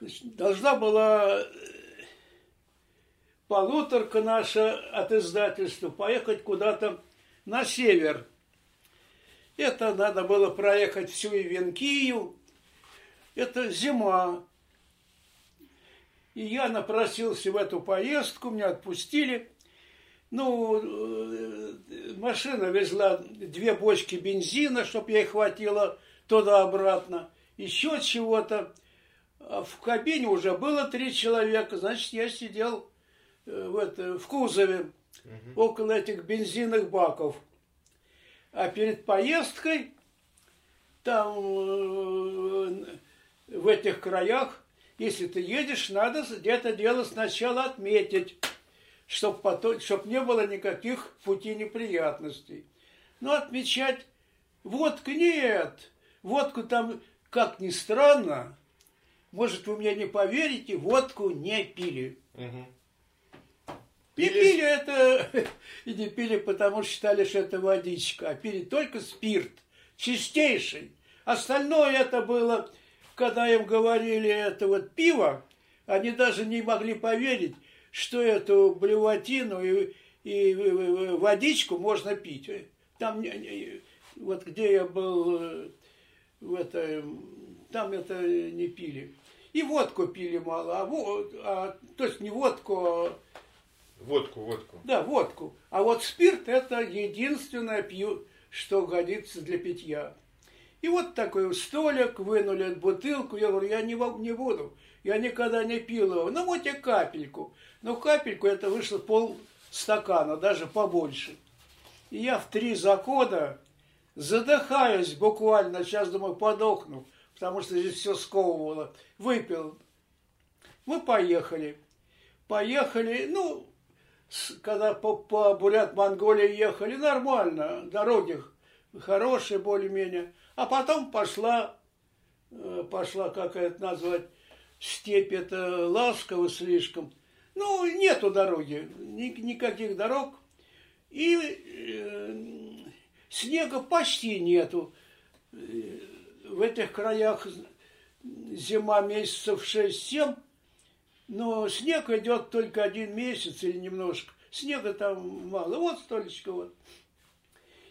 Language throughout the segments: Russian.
Значит, должна была э, полуторка наша от издательства поехать куда-то на север. Это надо было проехать всю Ивенкию. Это зима. И я напросился в эту поездку, меня отпустили. Ну, э, машина везла две бочки бензина, чтобы ей хватило туда-обратно. Еще чего-то. А в кабине уже было три человека, значит, я сидел э, в, это, в кузове угу. около этих бензинных баков. А перед поездкой там э, в этих краях, если ты едешь, надо где-то дело сначала отметить, чтобы потом, чтоб не было никаких пути неприятностей. Но отмечать водка нет. Водку там, как ни странно, может, вы мне не поверите, водку не пили. Угу. И пили это, и не пили, потому что считали, что это водичка, а пили только спирт, чистейший. Остальное это было, когда им говорили это вот пиво, они даже не могли поверить, что эту блевотину и, и водичку можно пить. Там, вот где я был, э, в это, там это не пили. И водку пили мало, а, а то есть не водку, а Водку, водку. Да, водку. А вот спирт это единственное пью, что годится для питья. И вот такой столик, вынули бутылку, я говорю, я не, не буду, я никогда не пил его. Ну вот и капельку. Но капельку это вышло пол стакана, даже побольше. И я в три захода задыхаюсь буквально, сейчас думаю, подохну, потому что здесь все сковывало. Выпил. Мы поехали. Поехали, ну, когда по, по Бурят-Монголии ехали, нормально, дороги хорошие более-менее. А потом пошла, э, пошла, как это назвать, степь, это ласково слишком. Ну, нету дороги, ни, никаких дорог. И э, снега почти нету. В этих краях зима месяцев 6-7, но снег идет только один месяц или немножко. Снега там мало. Вот столечко вот.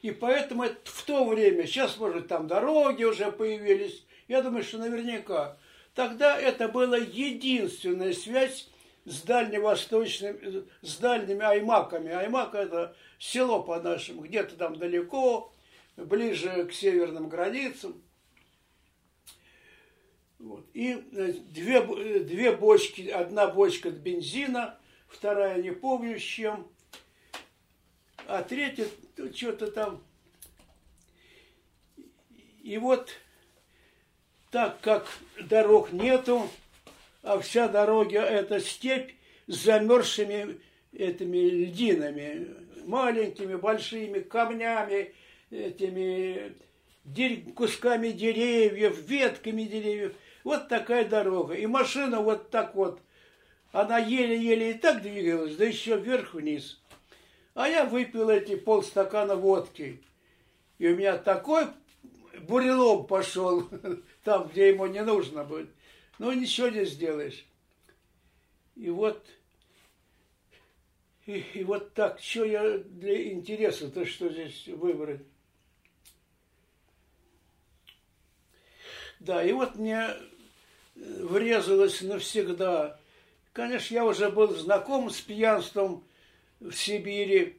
И поэтому это в то время, сейчас, может, там дороги уже появились, я думаю, что наверняка. Тогда это была единственная связь с дальневосточными, с дальними аймаками. Аймак – это село по-нашему, где-то там далеко, ближе к северным границам. Вот. И две, э, две бочки, одна бочка бензина, вторая не помню с чем, а третья что-то там. И вот так как дорог нету, а вся дорога это степь с замерзшими этими льдинами, маленькими, большими камнями, этими кусками деревьев, ветками деревьев – вот такая дорога. И машина вот так вот. Она еле-еле и так двигалась, да еще вверх-вниз. А я выпил эти полстакана водки. И у меня такой бурелом пошел там, где ему не нужно будет. Ну, ничего не сделаешь. И вот, и, и вот так, что я для интереса-то, что здесь выбрать? Да, и вот мне врезалось навсегда. Конечно, я уже был знаком с пьянством в Сибири.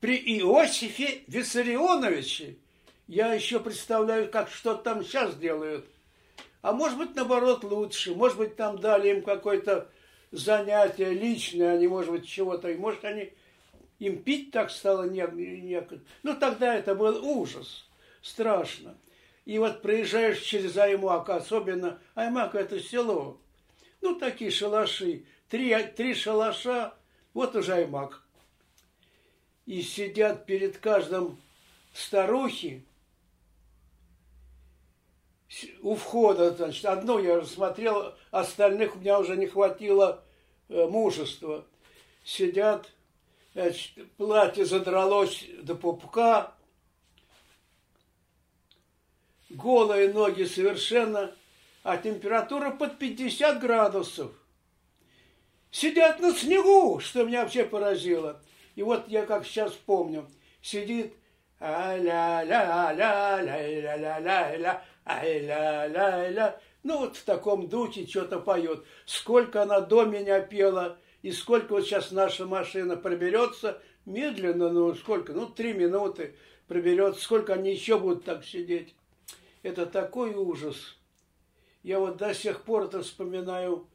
При Иосифе Виссарионовиче я еще представляю, как что там сейчас делают. А может быть, наоборот, лучше. Может быть, там дали им какое-то занятие личное, они, может быть, чего-то. И может, они им пить так стало некогда. Ну, тогда это был ужас. Страшно. И вот проезжаешь через Аймак, особенно Аймак это село. Ну, такие шалаши. Три, три шалаша, вот уже Аймак. И сидят перед каждым старухи, у входа, значит, одно я рассмотрел, остальных у меня уже не хватило э, мужества. Сидят, значит, платье задралось до пупка, голые ноги совершенно, а температура под 50 градусов. Сидят на снегу, что меня вообще поразило. И вот я как сейчас помню, сидит а-ля-ля-ля-ля-ля-ля-ля-ля, ай-ля-ля-ля. Ну вот в таком духе что-то поет. Сколько она до меня пела, и сколько вот сейчас наша машина проберется, медленно, ну сколько, ну три минуты проберется, сколько они еще будут так сидеть. Это такой ужас. Я вот до сих пор это вспоминаю.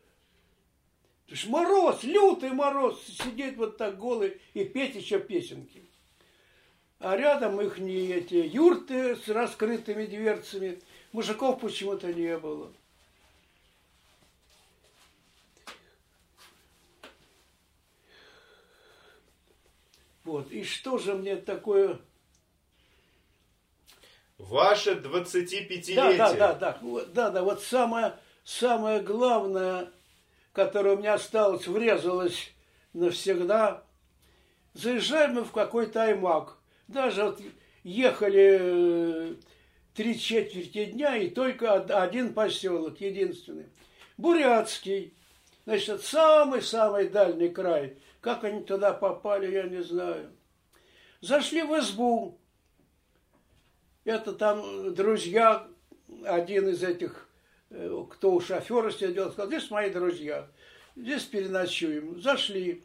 То есть мороз, лютый мороз, сидеть вот так голый и петь еще песенки. А рядом их не эти юрты с раскрытыми дверцами. Мужиков почему-то не было. Вот. И что же мне такое... Ваше 25-летие. Да, да, да, да, да, да, вот самое, самое главное, которое у меня осталось, врезалось навсегда. Заезжаем мы в какой-то аймак. Даже вот ехали э, три четверти дня, и только один поселок, единственный. Бурятский. Значит, самый-самый дальний край. Как они туда попали, я не знаю. Зашли в избу. Это там друзья, один из этих, э, кто у шофера сидел, сказал, здесь мои друзья, здесь переночуем. Зашли.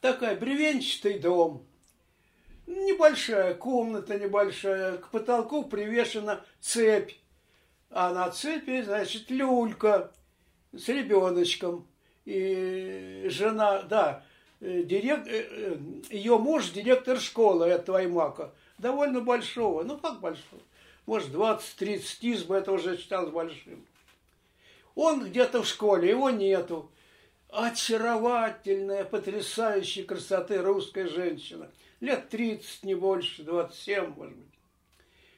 Такая бревенчатый дом. Небольшая комната, небольшая. К потолку привешена цепь. А на цепи, значит, люлька с ребеночком и жена, да, э, директ, э, ее муж директор школы этого Аймака, довольно большого, ну как большого, может 20-30 изб, это уже считалось большим. Он где-то в школе, его нету. Очаровательная, потрясающей красоты русская женщина. Лет 30, не больше, 27, может быть.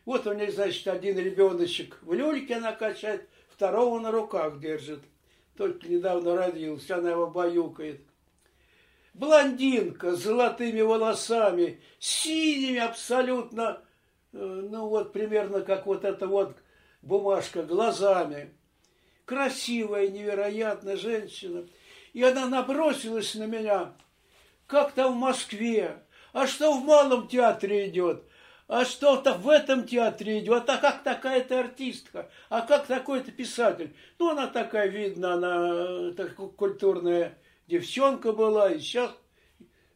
Вот у нее, значит, один ребеночек в люльке она качает, второго на руках держит только недавно родился, она его баюкает. Блондинка с золотыми волосами, синими абсолютно, э, ну вот примерно как вот эта вот бумажка, глазами. Красивая, невероятная женщина. И она набросилась на меня, как там в Москве, а что в Малом театре идет? а что-то в этом театре идет, а как такая-то артистка, а как такой-то писатель. Ну, она такая, видно, она такая культурная девчонка была, и сейчас,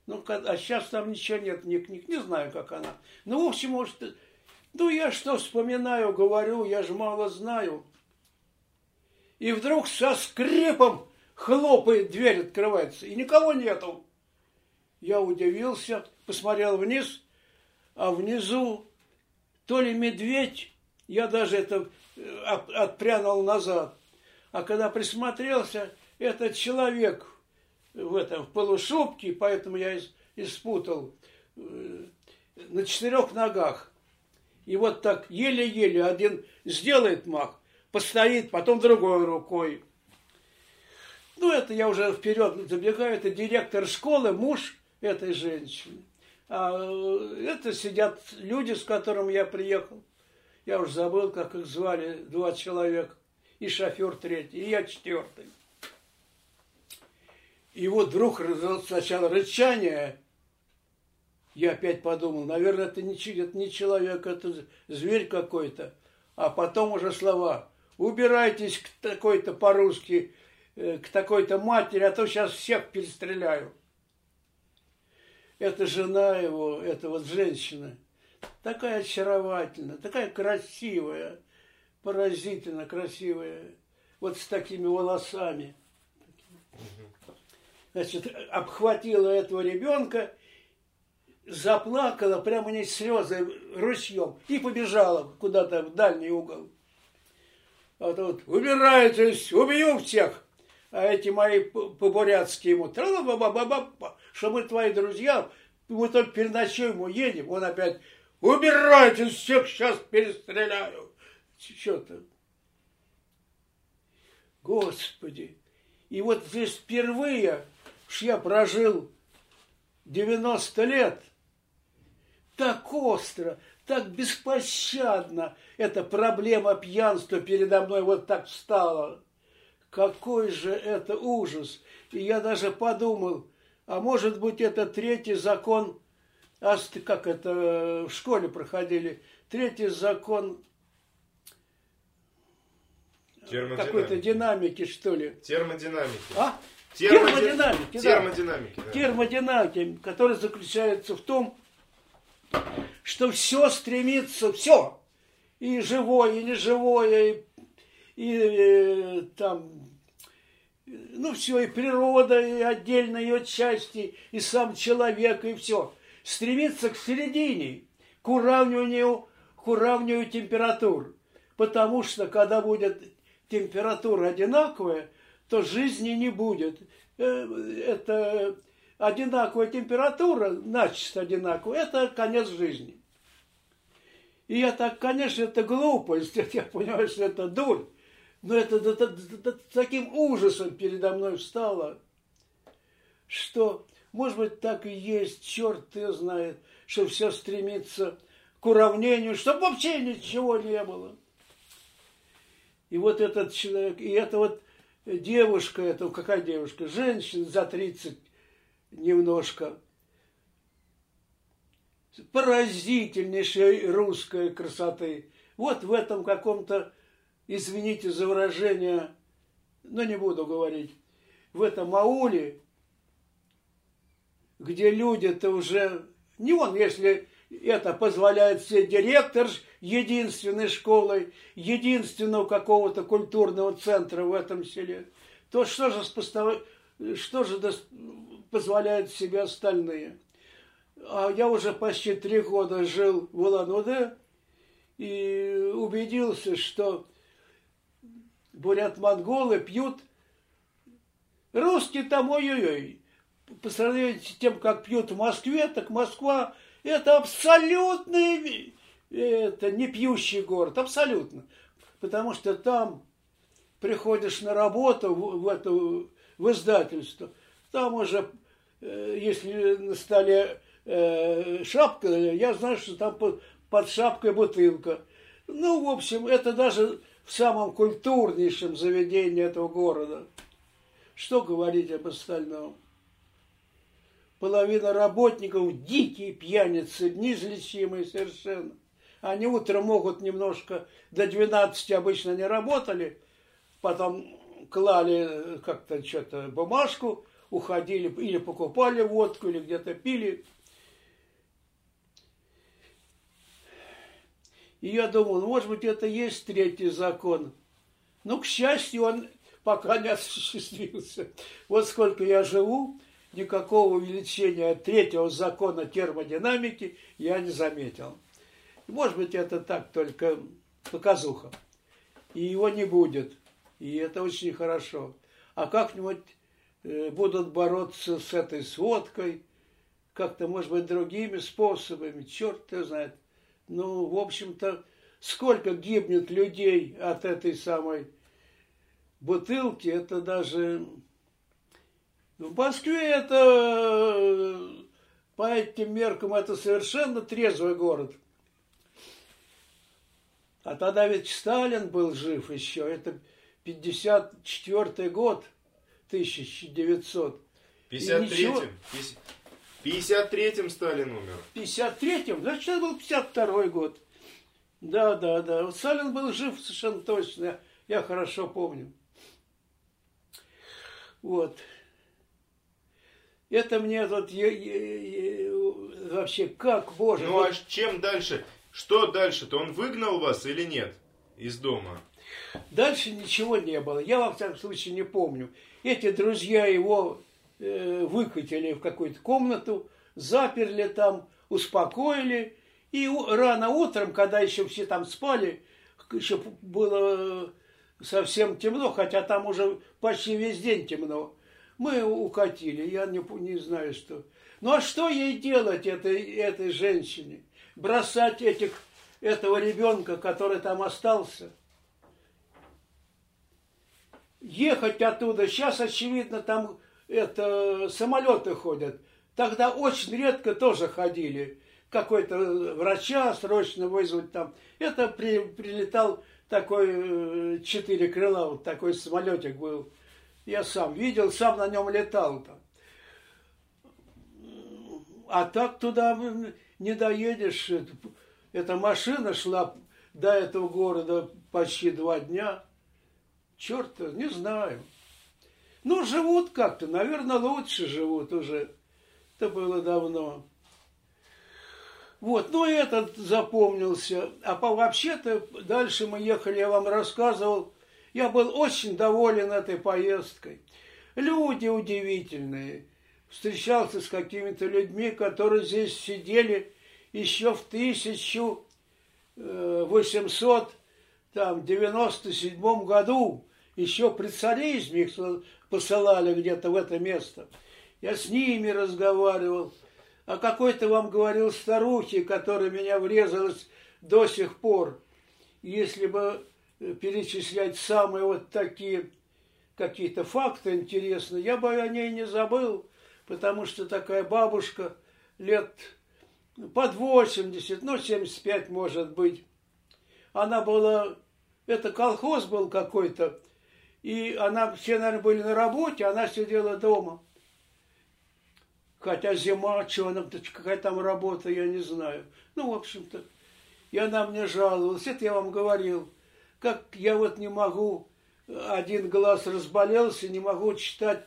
ну, а сейчас там ничего нет, ни книг, не знаю, как она. Ну, в общем, может, ну, я что вспоминаю, говорю, я же мало знаю. И вдруг со скрипом хлопает, дверь открывается, и никого нету. Я удивился, посмотрел вниз – а внизу то ли медведь, я даже это э, отпрянул назад, а когда присмотрелся, этот человек в этом в полушубке, поэтому я испутал, э, на четырех ногах. И вот так еле-еле один сделает мах, постоит, потом другой рукой. Ну, это я уже вперед забегаю, это директор школы, муж этой женщины. А э, это сидят люди, с которыми я приехал. Я уже забыл, как их звали, два человека. И шофер третий, и я четвертый. И вот вдруг сначала рычание. Я опять подумал, наверное, это не, это не человек, это зверь какой-то. А потом уже слова. Убирайтесь к такой-то по-русски, э, к такой-то матери, а то сейчас всех перестреляю эта жена его, эта вот женщина, такая очаровательная, такая красивая, поразительно красивая, вот с такими волосами. Значит, обхватила этого ребенка, заплакала, прямо не слезы ручьем, и побежала куда-то в дальний угол. А тут, убирайтесь, убью всех! А эти мои по-бурятски ему, что мы твои друзья, мы только переночуем, уедем, он опять, убирайтесь всех, сейчас перестреляю. Что-то. Господи. И вот здесь впервые, что я прожил 90 лет, так остро, так беспощадно эта проблема пьянства передо мной вот так встала. Какой же это ужас! И я даже подумал, а может быть это третий закон, как это в школе проходили, третий закон какой-то динамики, что ли. Термодинамики. А? Термодинамики, термодинамики, да. термодинамики, который заключается в том, что все стремится, все, и живое, и неживое, и, и э, там, ну все, и природа, и отдельно ее части, и сам человек, и все, стремится к середине, к уравниванию, к уравниванию температур. Потому что когда будет температура одинаковая, то жизни не будет. Э, это одинаковая температура, начисто одинаковая, это конец жизни. И я так, конечно, это глупость, я понимаю, что это дурь, но это, это, это, таким ужасом передо мной встало, что, может быть, так и есть, черт ты знает, что все стремится к уравнению, чтобы вообще ничего не было. И вот этот человек, и это вот девушка, это какая девушка? Женщина за 30 немножко. Поразительнейшей русской красоты. Вот в этом каком-то, извините за выражение, но не буду говорить, в этом ауле, где люди-то уже, не он, если это позволяет себе директор единственной школы, единственного какого-то культурного центра в этом селе, то что же, что же позволяют себе остальные? А я уже почти три года жил в Улан-Удэ и убедился, что бурят-монголы пьют русские там ой-ой-ой. По сравнению с тем, как пьют в Москве, так Москва это абсолютный, это не пьющий город, абсолютно. Потому что там приходишь на работу в, в, это, в издательство, там уже, э, если на столе э, шапка, я знаю, что там под, под шапкой бутылка. Ну, в общем, это даже в самом культурнейшем заведении этого города. Что говорить об остальном? половина работников дикие пьяницы, неизлечимые совершенно. Они утром могут немножко, до 12 обычно не работали, потом клали как-то что-то бумажку, уходили или покупали водку, или где-то пили. И я думал, ну, может быть, это есть третий закон. Но, к счастью, он пока не осуществился. Вот сколько я живу, никакого увеличения третьего закона термодинамики я не заметил. Может быть, это так только показуха. И его не будет. И это очень хорошо. А как-нибудь э, будут бороться с этой сводкой, как-то, может быть, другими способами, черт его знает. Ну, в общем-то, сколько гибнет людей от этой самой бутылки, это даже в Москве это по этим меркам это совершенно трезвый город. А тогда ведь Сталин был жив еще. Это 54 год, 1900. 53-м. 53-м Сталин умер. 53-м? Значит, это был 52 год. Да, да, да. Вот Сталин был жив совершенно точно. Я хорошо помню. Вот. Это мне вот вообще как, боже. Ну вот... а чем дальше? Что дальше-то? Он выгнал вас или нет из дома? Дальше ничего не было. Я, во всяком случае, не помню. Эти друзья его э, выкатили в какую-то комнату, заперли там, успокоили. И рано утром, когда еще все там спали, еще было совсем темно, хотя там уже почти весь день темно. Мы укатили, я не, не знаю что. Ну а что ей делать, этой, этой женщине? Бросать этих, этого ребенка, который там остался? Ехать оттуда, сейчас, очевидно, там это, самолеты ходят. Тогда очень редко тоже ходили. какой-то врача срочно вызвать там. Это при, прилетал такой э, четыре крыла, вот такой самолетик был. Я сам видел, сам на нем летал там. А так туда не доедешь. Эта машина шла до этого города почти два дня. Черт, не знаю. Ну, живут как-то, наверное, лучше живут уже. Это было давно. Вот, ну этот запомнился. А вообще-то дальше мы ехали, я вам рассказывал. Я был очень доволен этой поездкой. Люди удивительные. Встречался с какими-то людьми, которые здесь сидели еще в 1897 э, году. Еще при царизме их посылали где-то в это место. Я с ними разговаривал а какой-то вам говорил старухи, которая меня врезалась до сих пор. Если бы э, перечислять самые вот такие какие-то факты интересные, я бы о ней не забыл, потому что такая бабушка лет под 80, ну 75 может быть. Она была, это колхоз был какой-то, и она, все, наверное, были на работе, она сидела дома. Хотя зима, что она, какая там работа, я не знаю. Ну, в общем-то, и она мне жаловалась. Это я вам говорил. Как я вот не могу, один глаз разболелся, не могу читать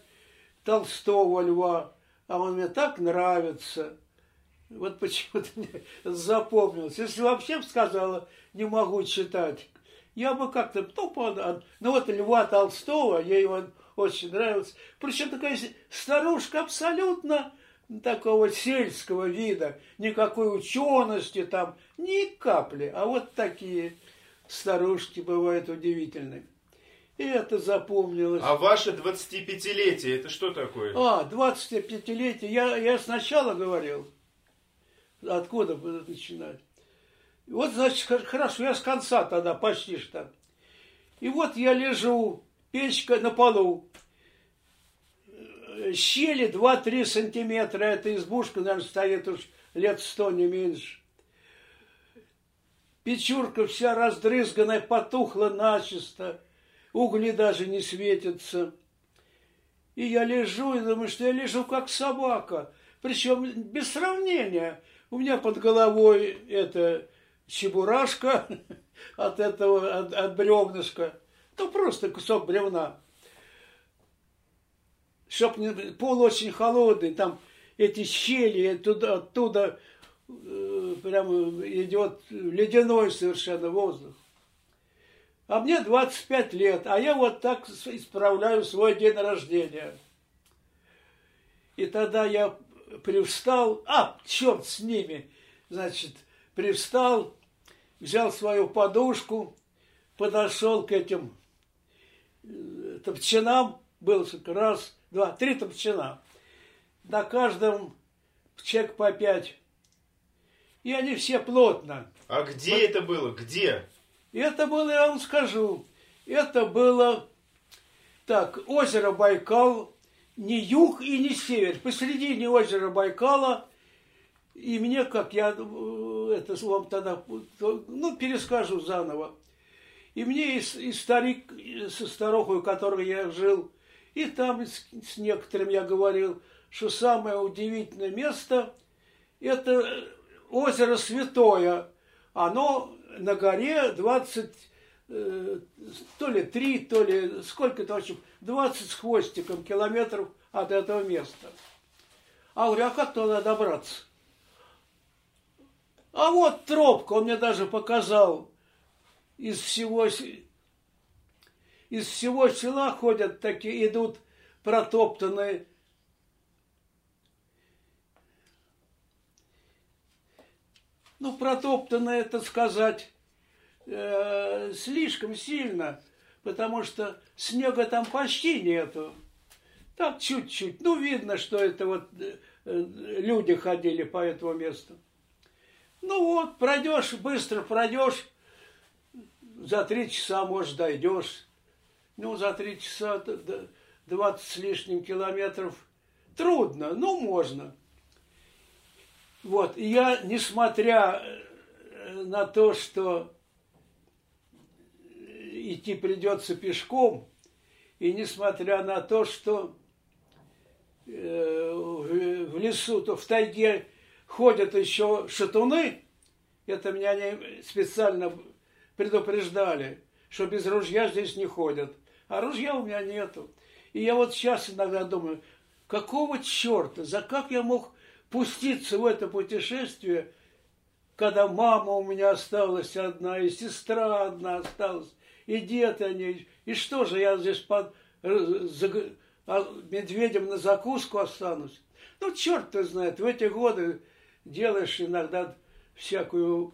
Толстого льва, а он мне так нравится. Вот почему-то мне запомнилось. Если вообще бы сказала, не могу читать, я бы как-то, ну, ну вот Льва Толстого, ей он очень нравился. Причем такая старушка абсолютно такого сельского вида, никакой учености там, ни капли. А вот такие старушки бывают удивительные. И это запомнилось. А ваше 25-летие, это что такое? А, 25-летие. Я, я сначала говорил. Откуда начинать? Вот, значит, хорошо, я с конца тогда, почти что. И вот я лежу, печка на полу, щели 2-3 сантиметра. Эта избушка, наверное, стоит уж лет сто, не меньше. Печурка вся раздрызганная, потухла начисто. Угли даже не светятся. И я лежу и думаю, что я лежу как собака. Причем без сравнения. У меня под головой это чебурашка от этого, от, от бревнышка. Ну, просто кусок бревна чтоб не, пол очень холодный, там эти щели, туда, оттуда э, прямо идет ледяной совершенно воздух. А мне 25 лет, а я вот так исправляю свой день рождения. И тогда я привстал, а, черт с ними, значит, привстал, взял свою подушку, подошел к этим э, топчинам, был раз, два, три топчина. На каждом чек по пять. И они все плотно. А где вот. это было? Где? Это было, я вам скажу, это было, так, озеро Байкал, не юг и не север. Посередине озера Байкала, и мне, как я э, это вам тогда, ну, перескажу заново. И мне и, и старик со старухой, у которой я жил, и там с, с некоторым я говорил, что самое удивительное место – это озеро Святое. Оно на горе 20, э, то ли 3, то ли сколько-то, в общем, 20 с хвостиком километров от этого места. А говорю, а как туда добраться? А вот тропка, он мне даже показал из всего из всего села ходят такие, идут протоптанные. Ну, протоптанные, это сказать, э, слишком сильно, потому что снега там почти нету. Так чуть-чуть. Ну, видно, что это вот э, люди ходили по этому месту. Ну вот, пройдешь, быстро пройдешь, за три часа, может, дойдешь. Ну, за три часа 20 с лишним километров трудно, но можно. Вот, и я, несмотря э, на то, что идти придется пешком, и несмотря на то, что э, в лесу, то в тайге ходят еще шатуны, это меня не специально предупреждали, что без ружья здесь не ходят. А ружья у меня нету. И я вот сейчас иногда думаю, какого черта, за как я мог пуститься в это путешествие, когда мама у меня осталась одна, и сестра одна осталась, и дед они. И что же, я здесь под э, за, а, медведем на закуску останусь? Ну, черт ты знает, в эти годы делаешь иногда всякую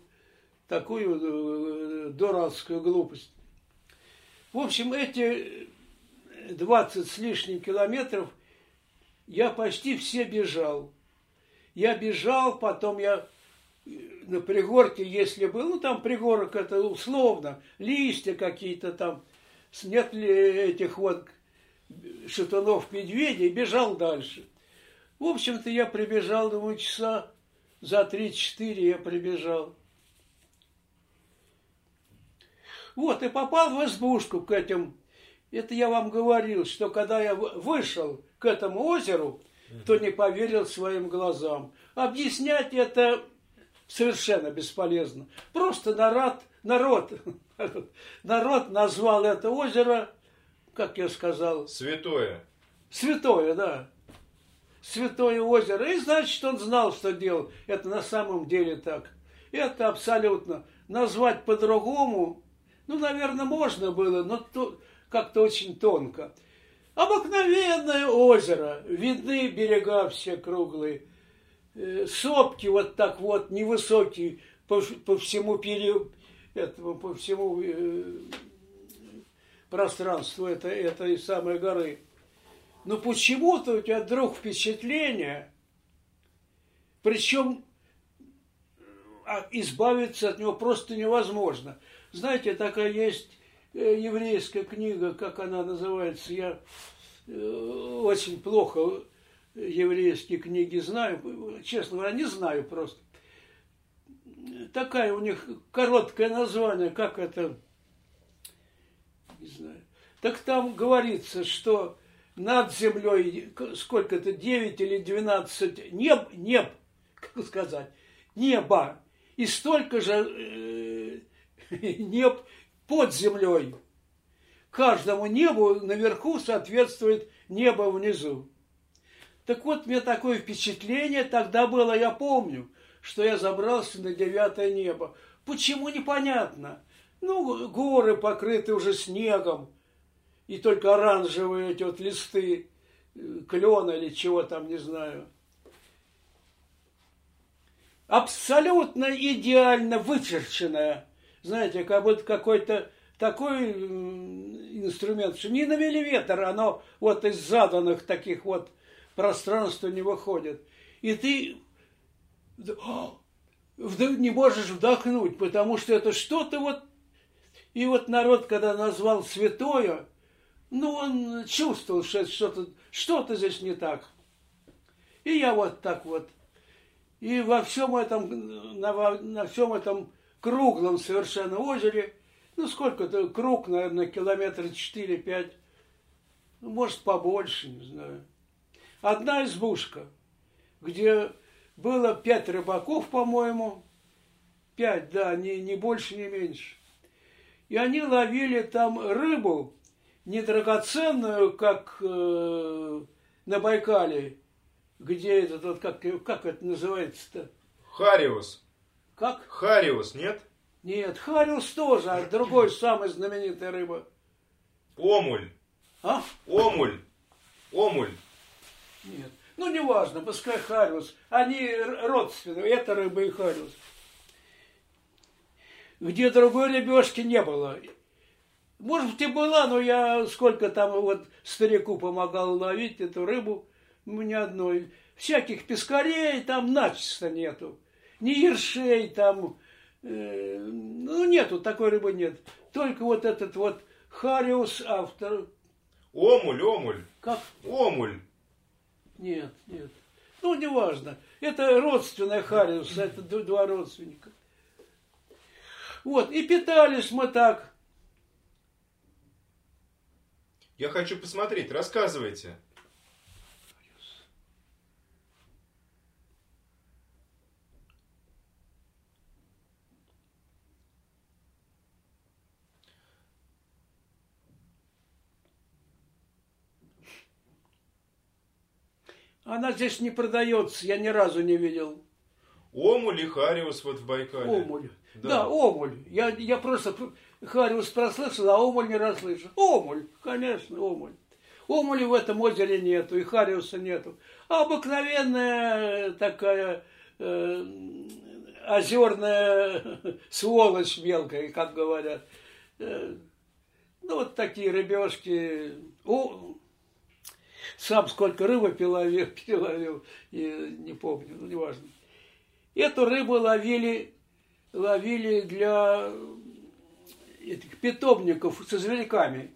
такую э, дурацкую глупость. В общем, эти 20 с лишним километров я почти все бежал. Я бежал, потом я э, на пригорке, если был, ну там пригорок это условно, листья какие-то там, нет ли этих вот шатунов медведей, бежал дальше. В общем-то, я прибежал, думаю, часа за 3-4 я прибежал. Вот, и попал в избушку к этим. Это я вам говорил, что когда я вышел к этому озеру, то не поверил своим глазам. Объяснять это совершенно бесполезно. Просто народ, народ, народ назвал это озеро, как я сказал... Святое. Святое, да. Святое озеро. И значит, он знал, что делал. Это на самом деле так. Это абсолютно. Назвать по-другому ну, наверное, можно было, но то, как-то очень тонко. Обыкновенное озеро, видны берега все круглые, э, сопки вот так вот невысокие по, по всему периоду, этому, по всему э, пространству это, этой самой горы. Но почему-то у тебя вдруг впечатление, причем а, избавиться от него просто невозможно – знаете, такая есть еврейская книга, как она называется, я э, очень плохо еврейские книги знаю, честно говоря, не знаю просто. Такая у них короткое название, как это, не знаю. Так там говорится, что над землей сколько-то, 9 или 12 неб, неб, как сказать, неба, и столько же э, неб под землей. Каждому небу наверху соответствует небо внизу. Так вот, мне такое впечатление тогда было, я помню, что я забрался на девятое небо. Почему, непонятно. Ну, горы покрыты уже снегом, и только оранжевые эти вот листы клена или чего там, не знаю. Абсолютно идеально вычерченная знаете, как будто какой-то такой инструмент, что не навели ветер, оно вот из заданных таких вот пространств не выходит. И ты не можешь вдохнуть, потому что это что-то вот... И вот народ, когда назвал святое, ну, он чувствовал, что что-то что здесь не так. И я вот так вот. И во всем этом, на, на всем этом круглом совершенно озере. Ну, сколько-то, круг, наверное, километра 4-5. Ну, может, побольше, не знаю. Одна избушка, где было пять рыбаков, по-моему. Пять, да, не, не больше, не меньше. И они ловили там рыбу, не драгоценную, как э, на Байкале, где этот, вот, как, как это называется-то? Хариус. Как? Хариус, нет? Нет, хариус тоже, а другой самый знаменитая рыба. Омуль. А? Омуль. Омуль. Нет. Ну, неважно, пускай хариус. Они родственные, это рыба и хариус. Где другой рыбешки не было. Может быть, и была, но я сколько там вот старику помогал ловить эту рыбу, ни одной. Всяких пескарей там начисто нету ни ершей там, э, ну нету, такой рыбы нет. Только вот этот вот хариус автор. Омуль, омуль. Как? Омуль. Нет, нет. Ну, неважно. Это родственная Хариуса, это два родственника. Вот, и питались мы так. Я хочу посмотреть, рассказывайте. Она здесь не продается, я ни разу не видел. Омуль и Хариус вот в Байкале. Омуль. Да, да Омуль. Я, я просто Хариус прослышал, а Омуль не расслышал. Омуль, конечно, Омуль. Омуля в этом озере нету, и Хариуса нету. А обыкновенная такая э, озерная сволочь мелкая, как говорят. Э, ну, вот такие рыбешки. О, сам сколько рыбы переловил, переловил и не помню, ну, неважно. Эту рыбу ловили, ловили для этих питомников со зверьками.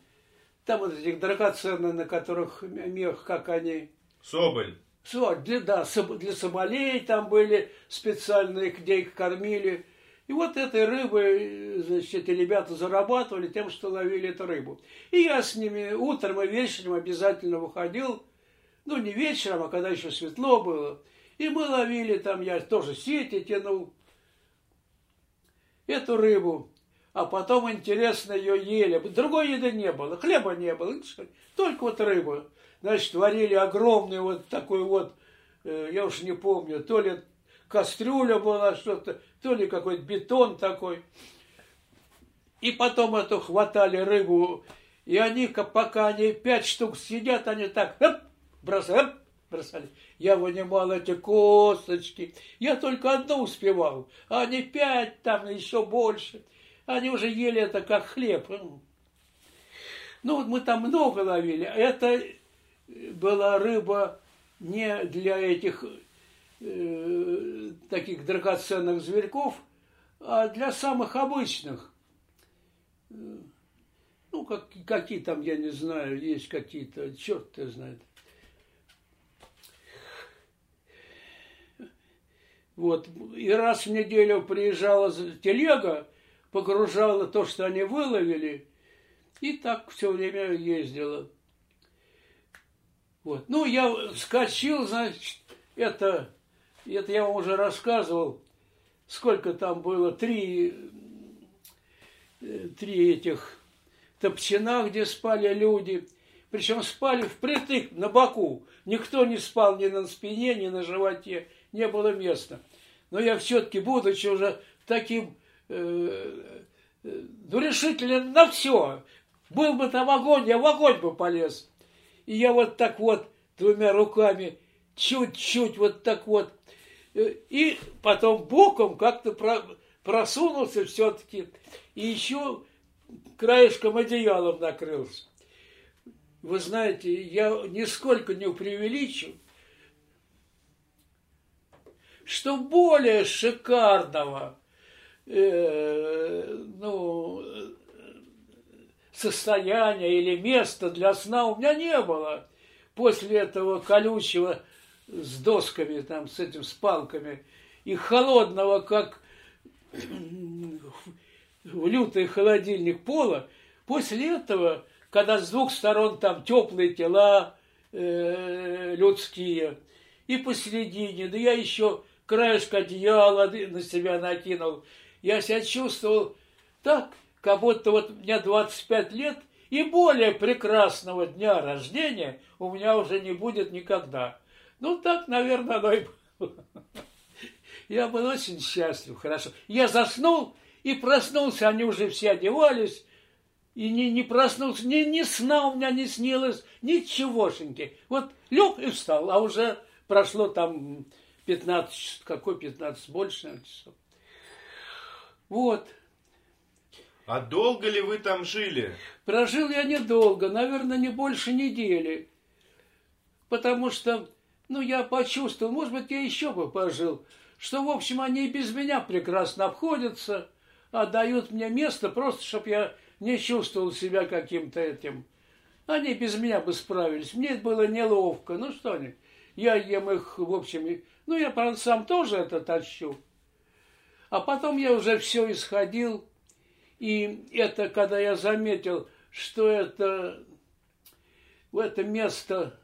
Там вот этих драгоценных, на которых мех, как они... Соболь. Для, да, для соболей там были специальные, где их кормили. И вот этой рыбой, значит, эти ребята зарабатывали тем, что ловили эту рыбу. И я с ними утром и вечером обязательно выходил, ну, не вечером, а когда еще светло было. И мы ловили там, я тоже сети тянул эту рыбу. А потом, интересно, ее ели. Другой еды не было, хлеба не было, только вот рыба. Значит, варили огромный вот такой вот, э, я уж не помню, то ли кастрюля была что-то, то ли какой-то бетон такой. И потом эту хватали рыбу, и они, пока они пять штук сидят, они так оп, бросали, оп, бросали. Я вынимал эти косточки. Я только одну успевал, а они пять, там еще больше. Они уже ели это как хлеб. Ну вот мы там много ловили. Это была рыба не для этих э, таких драгоценных зверьков, а для самых обычных. Ну, как, какие там, я не знаю, есть какие-то, черт ты знает. Вот, и раз в неделю приезжала телега, погружала то, что они выловили, и так все время ездила. Вот. Ну, я скачил, значит, это это я вам уже рассказывал, сколько там было, три, э, три этих топчина, где спали люди. Причем спали впритык, на боку. Никто не спал ни на спине, ни на животе. Не было места. Но я все-таки, будучи уже таким э, э, ну, решительным на все, был бы там огонь, я в огонь бы полез. И я вот так вот двумя руками чуть-чуть вот так вот и потом боком как-то просунулся все-таки, и еще краешком одеялом накрылся. Вы знаете, я нисколько не преувеличу, что более шикарного э, ну, состояния или места для сна у меня не было после этого колючего с досками, там, с этим, с палками, и холодного, как в лютый холодильник пола, после этого, когда с двух сторон там теплые тела э, людские, и посередине, да я еще краешка одеяла на себя накинул, я себя чувствовал так, как будто вот мне 25 лет, и более прекрасного дня рождения у меня уже не будет никогда. Ну, так, наверное, оно и было. Я был очень счастлив, хорошо. Я заснул и проснулся, они уже все одевались, и не, не проснулся, ни, ни сна у меня не снилось, ничегошеньки. Вот лег и встал, а уже прошло там 15, какой 15, больше наверное, часов. Вот. А долго ли вы там жили? Прожил я недолго, наверное, не больше недели. Потому что ну, я почувствовал, может быть, я еще бы пожил, что, в общем, они и без меня прекрасно обходятся, отдают мне место, просто чтобы я не чувствовал себя каким-то этим. Они без меня бы справились. Мне это было неловко. Ну что они? я ем их, в общем, ну, я, правда, сам тоже это тащу. А потом я уже все исходил, и это, когда я заметил, что это, в это место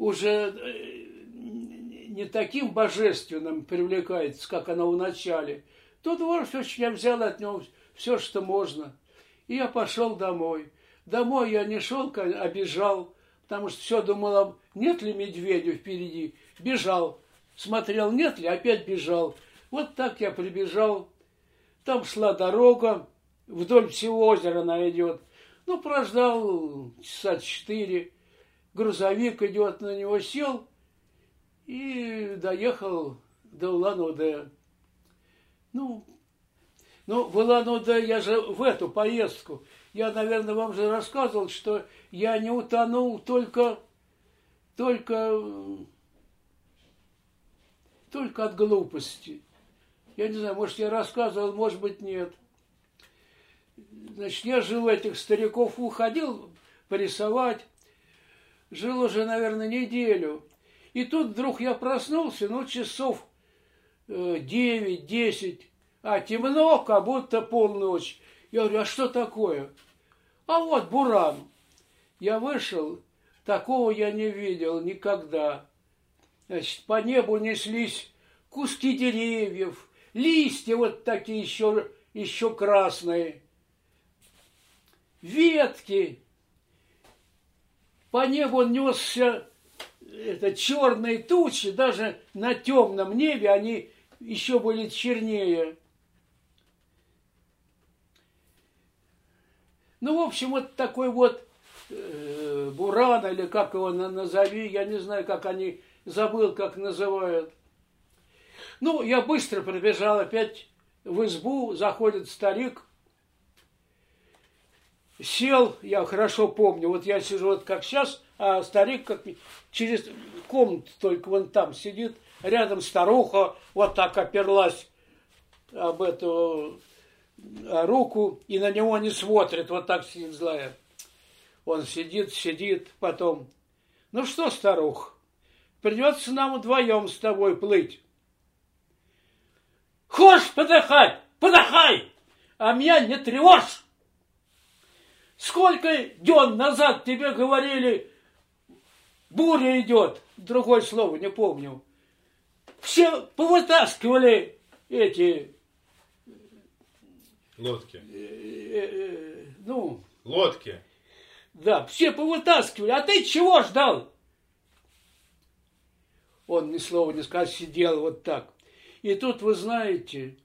уже э, не таким божественным привлекается, как оно в начале, то Дворфич я взял от него все, что можно. И я пошел домой. Домой я не шел, а бежал, потому что все думал, нет ли медведя впереди. Бежал. Смотрел, нет ли, опять бежал. Вот так я прибежал. Там шла дорога, вдоль всего озера она идет. Ну, прождал часа четыре. Грузовик идет, на него сел и доехал до Улан-Удэ. Ну, ну, в Улан-Удэ я же в эту поездку, я, наверное, вам же рассказывал, что я не утонул только, только, только от глупости. Я не знаю, может, я рассказывал, может быть, нет. Значит, я жил этих стариков, уходил порисовать. Жил уже, наверное, неделю. И тут вдруг я проснулся, ну, часов э, девять, десять, а темно, как будто полночь. Я говорю, а что такое? А вот буран. Я вышел, такого я не видел никогда. Значит, по небу неслись куски деревьев, листья вот такие еще, еще красные, ветки. По небу несся это черные тучи, даже на темном небе они еще были чернее. Ну, в общем, вот такой вот э, буран, или как его назови, я не знаю, как они, забыл, как называют. Ну, я быстро пробежал опять в избу, заходит старик, сел, я хорошо помню, вот я сижу вот как сейчас, а старик как через комнату только вон там сидит, рядом старуха вот так оперлась об эту руку и на него не смотрит, вот так сидит злая. Он сидит, сидит, потом, ну что, старух, придется нам вдвоем с тобой плыть. Хочешь подыхать? Подыхай! А меня не тревожь! Сколько дён назад тебе говорили, буря идет, другое слово не помню. Все повытаскивали эти... Лодки. Э, э, ну... Лодки. Да, все повытаскивали. А ты чего ждал? Он ни слова не сказал, сидел вот так. И тут, вы знаете,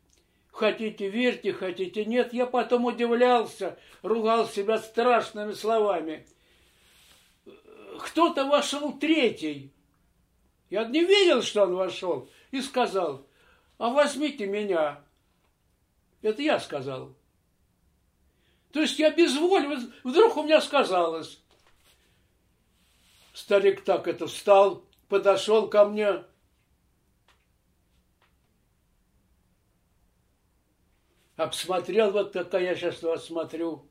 хотите верьте, хотите нет, я потом удивлялся, ругал себя страшными словами. Кто-то вошел третий. Я не видел, что он вошел, и сказал, а возьмите меня. Это я сказал. То есть я без воли, вдруг у меня сказалось. Старик так это встал, подошел ко мне, обсмотрел, вот как я сейчас вас смотрю.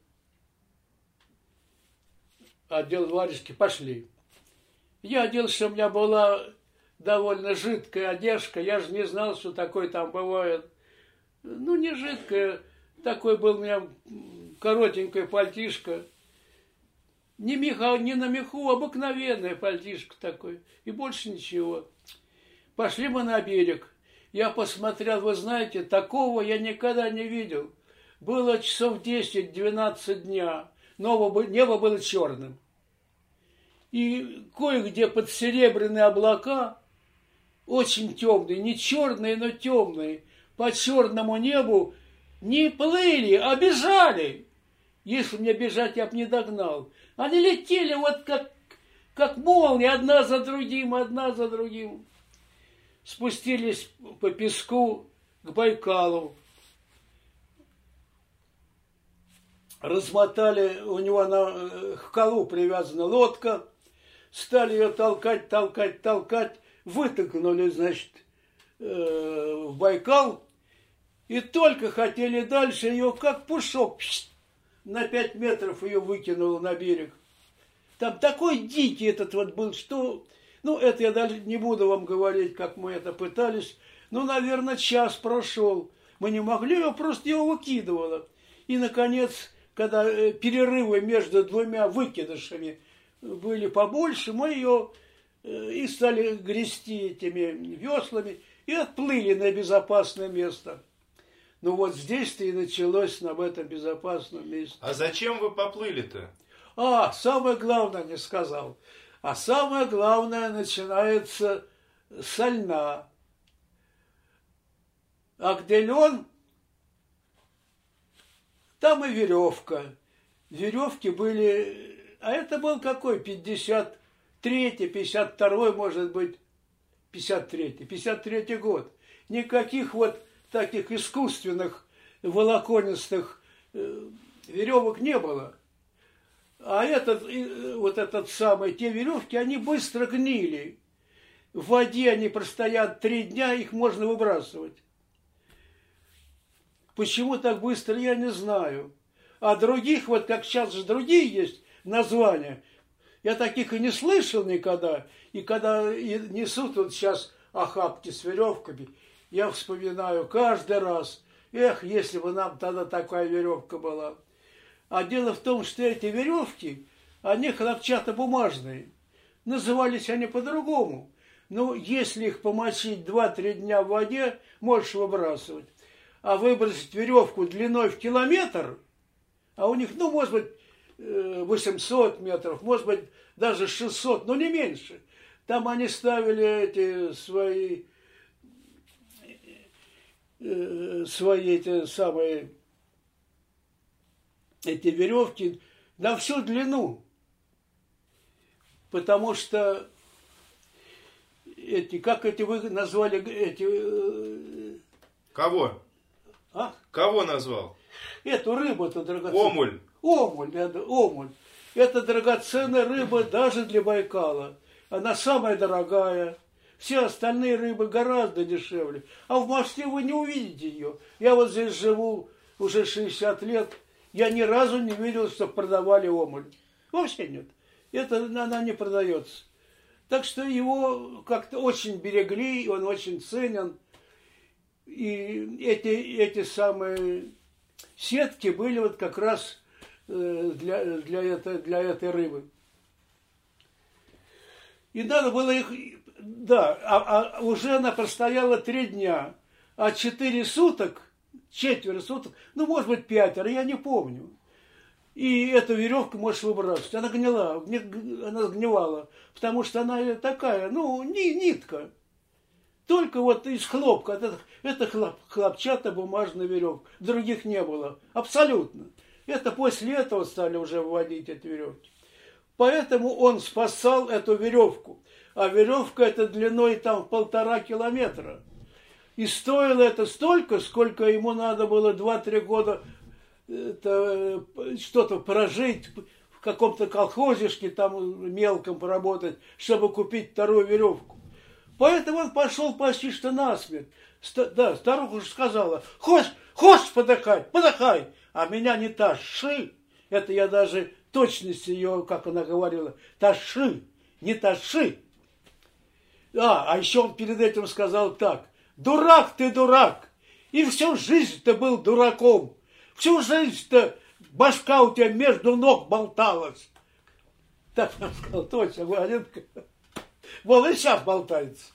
Одел варежки, пошли. Я оделся, у меня была довольно жидкая одежка, я же не знал, что такое там бывает. Ну, не жидкая, такой был у меня коротенькая пальтишка. Не, меха, не на меху, обыкновенная пальтишка такой. И больше ничего. Пошли мы на берег. Я посмотрел, вы знаете, такого я никогда не видел. Было часов 10-12 дня. Небо, небо было черным. И кое-где под серебряные облака, очень темные, не черные, но темные, по черному небу не плыли, а бежали. Если мне бежать, я бы не догнал. Они летели вот как, как молнии, одна за другим, одна за другим спустились по песку к Байкалу. Размотали, у него на, э, к колу привязана лодка, стали ее толкать, толкать, толкать, вытолкнули, значит, э, в Байкал, и только хотели дальше ее, как пушок, на пять метров ее выкинул на берег. Там такой дикий этот вот был, что Ну, это я даже не буду вам говорить, как мы это пытались. Ну, наверное, час прошел. Мы не могли, я просто его выкидывала. И, наконец, когда э, перерывы между двумя выкидышами были побольше, мы ее э, и стали грести этими веслами и отплыли на безопасное место. Ну вот здесь-то и началось на этом безопасном месте. А зачем вы поплыли-то? А, самое главное не сказал. А самое главное начинается со льна. А где лен, там и веревка. Веревки были... А это был какой? 53-й, 52-й, может быть, 53-й, 53-й год. Никаких вот таких искусственных волоконистых э, веревок не было. А этот, вот этот самый, те веревки, они быстро гнили. В воде они простоят три дня, их можно выбрасывать. Почему так быстро, я не знаю. А других, вот как сейчас же другие есть названия, я таких и не слышал никогда. И когда несут вот сейчас охапки с веревками, я вспоминаю каждый раз, эх, если бы нам тогда такая веревка была. А дело в том, что эти веревки, они хлопчатобумажные. Назывались они по-другому. Но если их помочить 2-3 дня в воде, можешь выбрасывать. А выбросить веревку длиной в километр, а у них, ну, может быть, 800 э, метров, может быть, даже 600, но не меньше. Там они ставили эти свои, э, свои эти самые эти веревки на всю длину. Потому что эти, как эти вы назвали эти... Э, Кого? А? Кого назвал? Эту рыбу-то драгоценную. Омуль. Омуль, это омуль. Это драгоценная рыба даже для Байкала. Она самая дорогая. Все остальные рыбы гораздо дешевле. А в Москве вы не увидите ее. Я вот здесь живу уже 60 лет. Я ни разу не видел, что продавали омуль. Вообще нет. Это она не продается. Так что его как-то очень берегли, он очень ценен. И эти, эти самые сетки были вот как раз э, для, для, этой, для этой рыбы. И надо было их, да, а, а уже она простояла три дня, а четыре суток – четверо суток, ну, может быть, пятеро, я не помню. И эту веревку можешь выбрасывать. Она гнила, она сгнивала, потому что она такая, ну, не нитка. Только вот из хлопка. Это, это хлоп, хлопчато-бумажная веревка. Других не было. Абсолютно. Это после этого стали уже вводить эти веревки. Поэтому он спасал эту веревку. А веревка это длиной там полтора километра. И стоило это столько, сколько ему надо было 2-3 года что-то прожить в каком-то колхозишке, там мелком поработать, чтобы купить вторую веревку. Поэтому он пошел почти что насмерть. Ст- да, старуха уже сказала, хочешь, хочешь подыхать, подыхай, а меня не таши. Это я даже точность ее, как она говорила, таши, не таши. А, а еще он перед этим сказал так, Дурак ты, дурак! И всю жизнь ты был дураком. Всю жизнь-то башка у тебя между ног болталась. Так он сказал, точно, Валенко. Вон и сейчас болтается.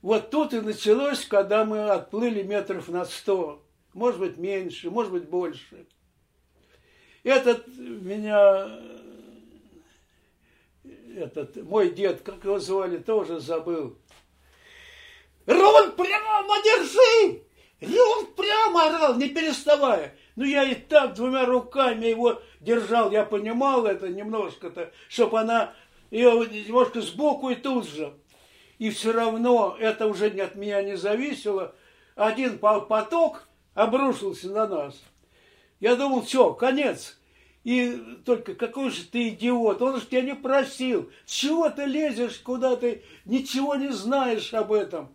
Вот тут и началось, когда мы отплыли метров на сто. Может быть, меньше, может быть, больше. Этот меня, этот, мой дед, как его звали, тоже забыл. Руль прямо держи! Руль прямо орал, не переставая. Ну, я и так двумя руками его держал, я понимал это немножко-то, чтобы она ее немножко сбоку и тут же. И все равно это уже не от меня не зависело. Один поток обрушился на нас. Я думал, все, конец. И только какой же ты идиот, он же тебя не просил. С чего ты лезешь, куда ты ничего не знаешь об этом?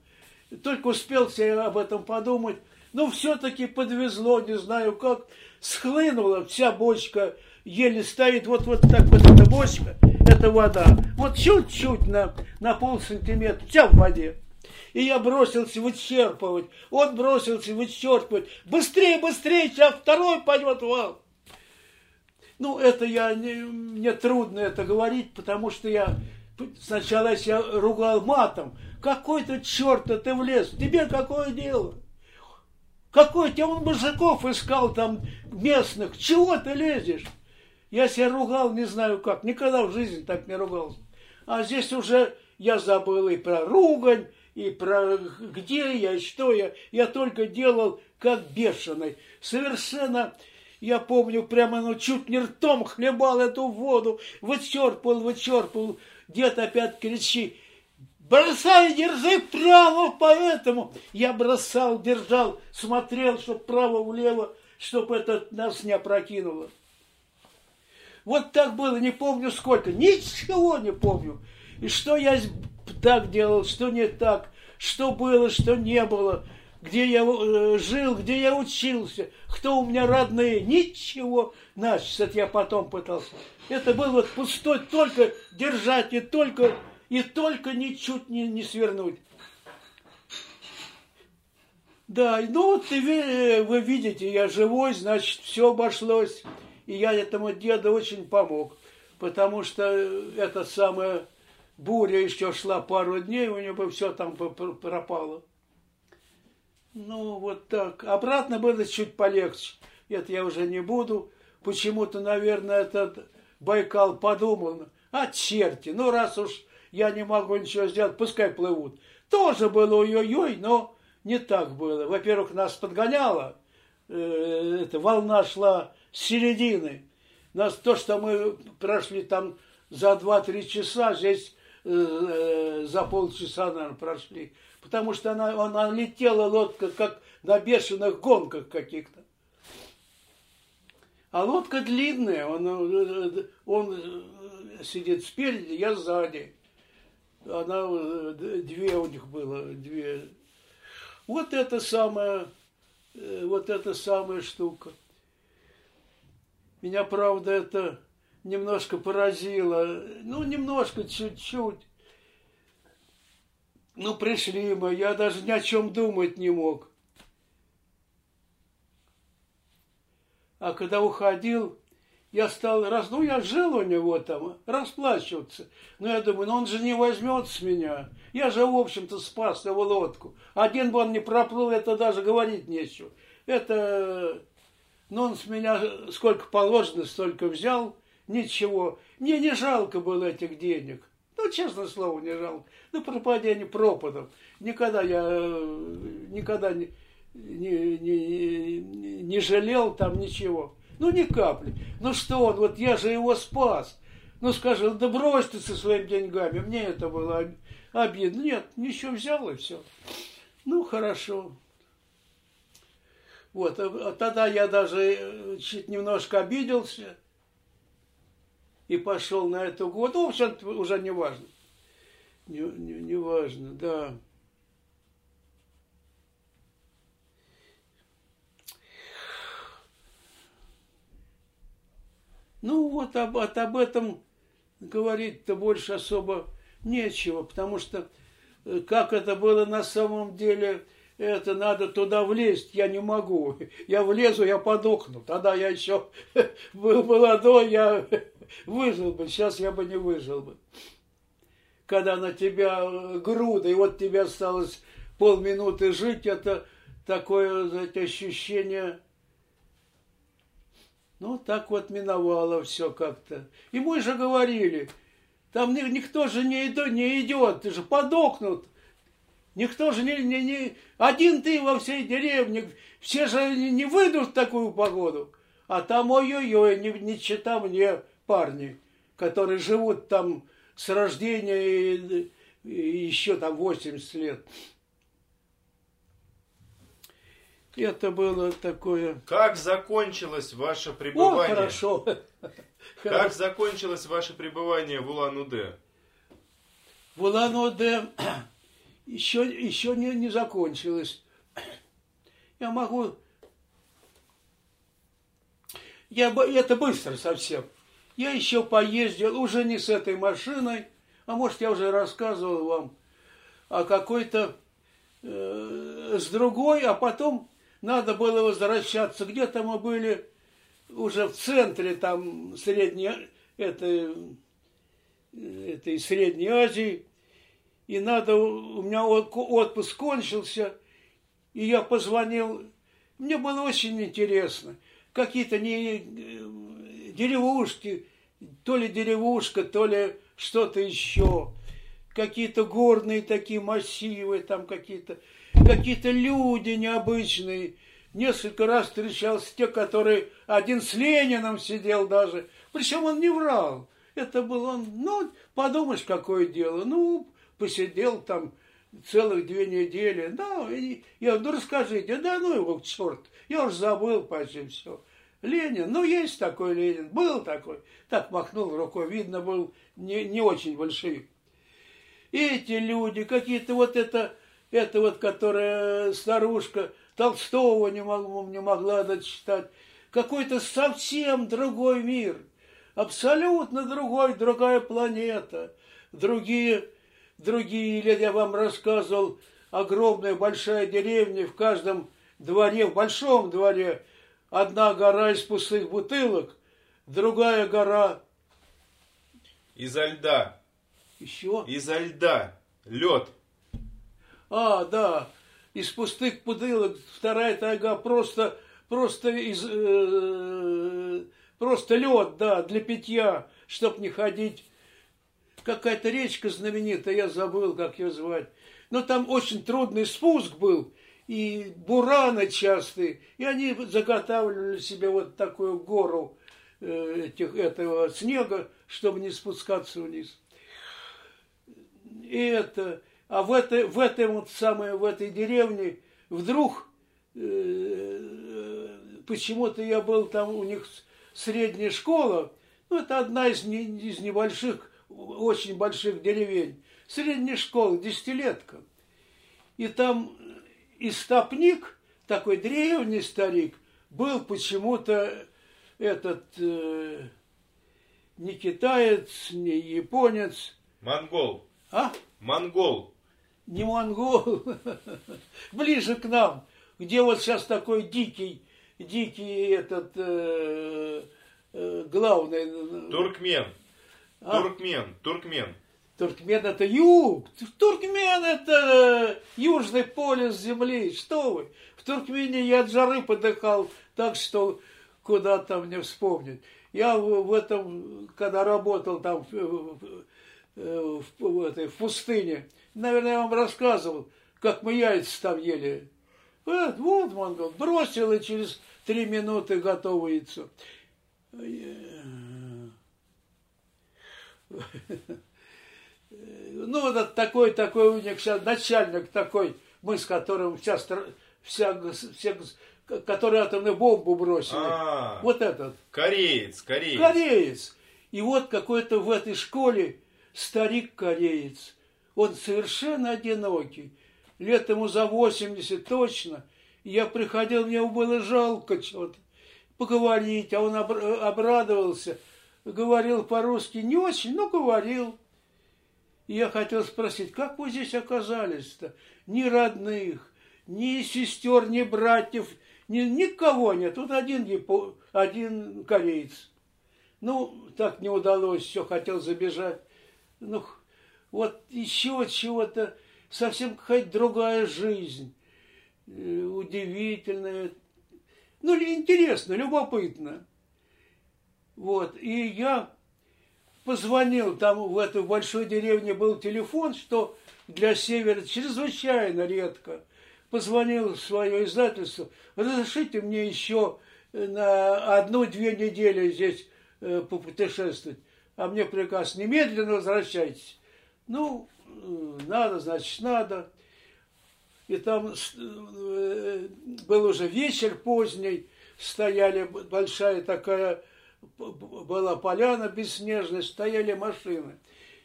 Только успел себе об этом подумать. Но все-таки подвезло, не знаю как. Схлынула вся бочка еле стоит, вот, вот так вот эта бочка, это вода. Вот чуть-чуть на, на пол сантиметра, вся в воде. И я бросился вычерпывать. Он бросился вычерпывать. Быстрее, быстрее, сейчас второй пойдет вал. Ну, это я, не, мне трудно это говорить, потому что я сначала я себя ругал матом. Какой то черт ты влез? Тебе какое дело? Какой тебе он мужиков искал там местных? Чего ты лезешь? Я себя ругал, не знаю как. Никогда в жизни так не ругался. А здесь уже я забыл и про ругань, и про где я, и что я. Я только делал как бешеный. Совершенно, я помню, прямо ну, чуть не ртом хлебал эту воду, вычерпал, вычерпал. Дед опять кричит, бросай, держи право, поэтому я бросал, держал, смотрел, чтобы право-влево, чтобы это нас не опрокинуло. Вот так было, не помню сколько, ничего не помню. И что я так делал, что не так, что было, что не было, где я э, жил, где я учился, кто у меня родные, ничего. Значит, это я потом пытался. Это было вот пустой, только держать и только, и только ничуть не, не свернуть. Да, ну вот вы, вы видите, я живой, значит, все обошлось. И я этому деду очень помог, потому что это самое буря еще шла пару дней, у него все там пропало. Ну, вот так. Обратно было чуть полегче. Это я уже не буду. Почему-то, наверное, этот Байкал подумал, а черти, ну раз уж я не могу ничего сделать, пускай плывут. Тоже было ой-ой-ой, но не так было. Во-первых, нас подгоняло, э, эта волна шла с середины. Нас то, что мы прошли там за 2-3 часа, здесь Э, за полчаса, наверное, прошли. Потому что она, она летела лодка, как на бешеных гонках каких-то. А лодка длинная, он, он сидит спереди, я сзади. Она, две у них было, две. Вот это самая, вот эта самая штука. Меня, правда, это немножко поразило. Ну, немножко, чуть-чуть. Ну, пришли мы, я даже ни о чем думать не мог. А когда уходил, я стал, раз, ну, я жил у него там, расплачиваться. Но я думаю, ну, он же не возьмет с меня. Я же, в общем-то, спас его лодку. Один бы он не проплыл, это даже говорить нечего. Это, ну, он с меня сколько положено, столько взял – ничего. Мне не жалко было этих денег. Ну, честное слово, не жалко. Ну, пропади они пропадом. Никогда я, никогда не, не, не, не жалел там ничего. Ну, ни капли. Ну, что он, вот я же его спас. Ну, скажи, да брось ты со своими деньгами. Мне это было обидно. Нет, ничего взял и все. Ну, хорошо. Вот, а, а тогда я даже э, чуть немножко обиделся и пошел на эту год. Ну, все уже не важно. Не, не, не важно, да. Ну вот об, вот об этом говорить-то больше особо нечего, потому что э, как это было на самом деле, это надо туда влезть, я не могу. Я влезу, я подохну. Тогда я еще был молодой, я выжил бы, сейчас я бы не выжил бы. Когда на тебя э, груда, и вот тебе осталось полминуты жить, это такое знаете, ощущение, ну, так вот миновало все как-то. И мы же говорили, там никто же не идет, не идет, ты же подохнут. Никто же не, не, не... Один ты во всей деревне. Все же не, не выйдут в такую погоду. А там ой-ой-ой, не, не чита мне парни, которые живут там с рождения и, и еще там 80 лет. Это было такое... Как закончилось ваше пребывание? О, хорошо. Как закончилось ваше пребывание в Улан-Удэ? В Улан-Удэ еще, еще не, не закончилось. Я могу я, это быстро совсем. Я еще поездил, уже не с этой машиной, а может, я уже рассказывал вам, а какой-то э, с другой, а потом надо было возвращаться. Где-то мы были уже в центре там средней, этой, этой Средней Азии, и надо, у меня отпуск кончился, и я позвонил, мне было очень интересно, какие-то не деревушки, то ли деревушка, то ли что-то еще, какие-то горные такие массивы, там какие-то какие-то люди необычные. Несколько раз встречался те, которые один с Лениным сидел даже. Причем он не врал. Это был он, ну, подумаешь, какое дело. Ну, посидел там целых две недели. Да, и я говорю, ну расскажите, да ну его к черту, я уже забыл почти все. Ленин, ну есть такой Ленин, был такой. Так махнул рукой, видно, был не, не очень большевик. Эти люди, какие-то вот это, это вот, которая старушка, Толстого не, мог, не могла дочитать. Какой-то совсем другой мир. Абсолютно другой, другая планета. Другие другие, или я вам рассказывал, огромная большая деревня, в каждом дворе, в большом дворе, одна гора из пустых бутылок, другая гора... Изо льда. Еще? Изо льда. Лед. А, да. Из пустых бутылок вторая тайга просто, просто из... Э, просто лед, да, для питья, чтоб не ходить какая-то речка знаменитая, я забыл, как ее звать. Но там очень трудный спуск был, и бураны частые, и они заготавливали себе вот такую гору э, этих, этого снега, чтобы не спускаться вниз. И это, а в этой, в этой вот самой, в этой деревне вдруг э, почему-то я был там, у них средняя школа, ну, это одна из, не, из небольших очень больших деревень, средняя школа, десятилетка. И там истопник, такой древний старик, был почему-то этот э, не китаец, не японец. Монгол. А? Монгол. Не монгол. Ближе к нам, где вот сейчас такой дикий, дикий этот э, э, главный. Туркмен. А? Туркмен, туркмен. Туркмен это юг. Туркмен это южный полюс земли. Что вы? В Туркмене я от жары подыхал, так что куда там не вспомнить. Я в, в этом, когда работал там в, в, в, этой, в пустыне, наверное, я вам рассказывал, как мы яйца там ели. Вот, вот монгол, бросил и через три минуты готово яйцо. Ну, вот такой, такой у них сейчас начальник такой, мы с которым сейчас вся, вся который атомную бомбу бросили. А, вот этот. Кореец, кореец. Кореец. И вот какой-то в этой школе старик-кореец. Он совершенно одинокий. Лет ему за 80 точно. Я приходил, мне было жалко чего-то поговорить, а он обрадовался говорил по-русски не очень, но говорил. Я хотел спросить, как вы здесь оказались-то? Ни родных, ни сестер, ни братьев, ни, никого нет. Тут один, япо, один кореец. Ну, так не удалось, все хотел забежать. Ну, вот еще чего-то, совсем какая-то другая жизнь. Э, удивительная. Ну, интересно, любопытно. Вот, и я позвонил, там в этой большой деревне был телефон, что для севера чрезвычайно редко. Позвонил в свое издательство, разрешите мне еще на одну-две недели здесь э, попутешествовать. А мне приказ, немедленно возвращайтесь. Ну, э, надо, значит, надо. И там э, был уже вечер поздний, стояли большая такая была поляна бесснежная, стояли машины.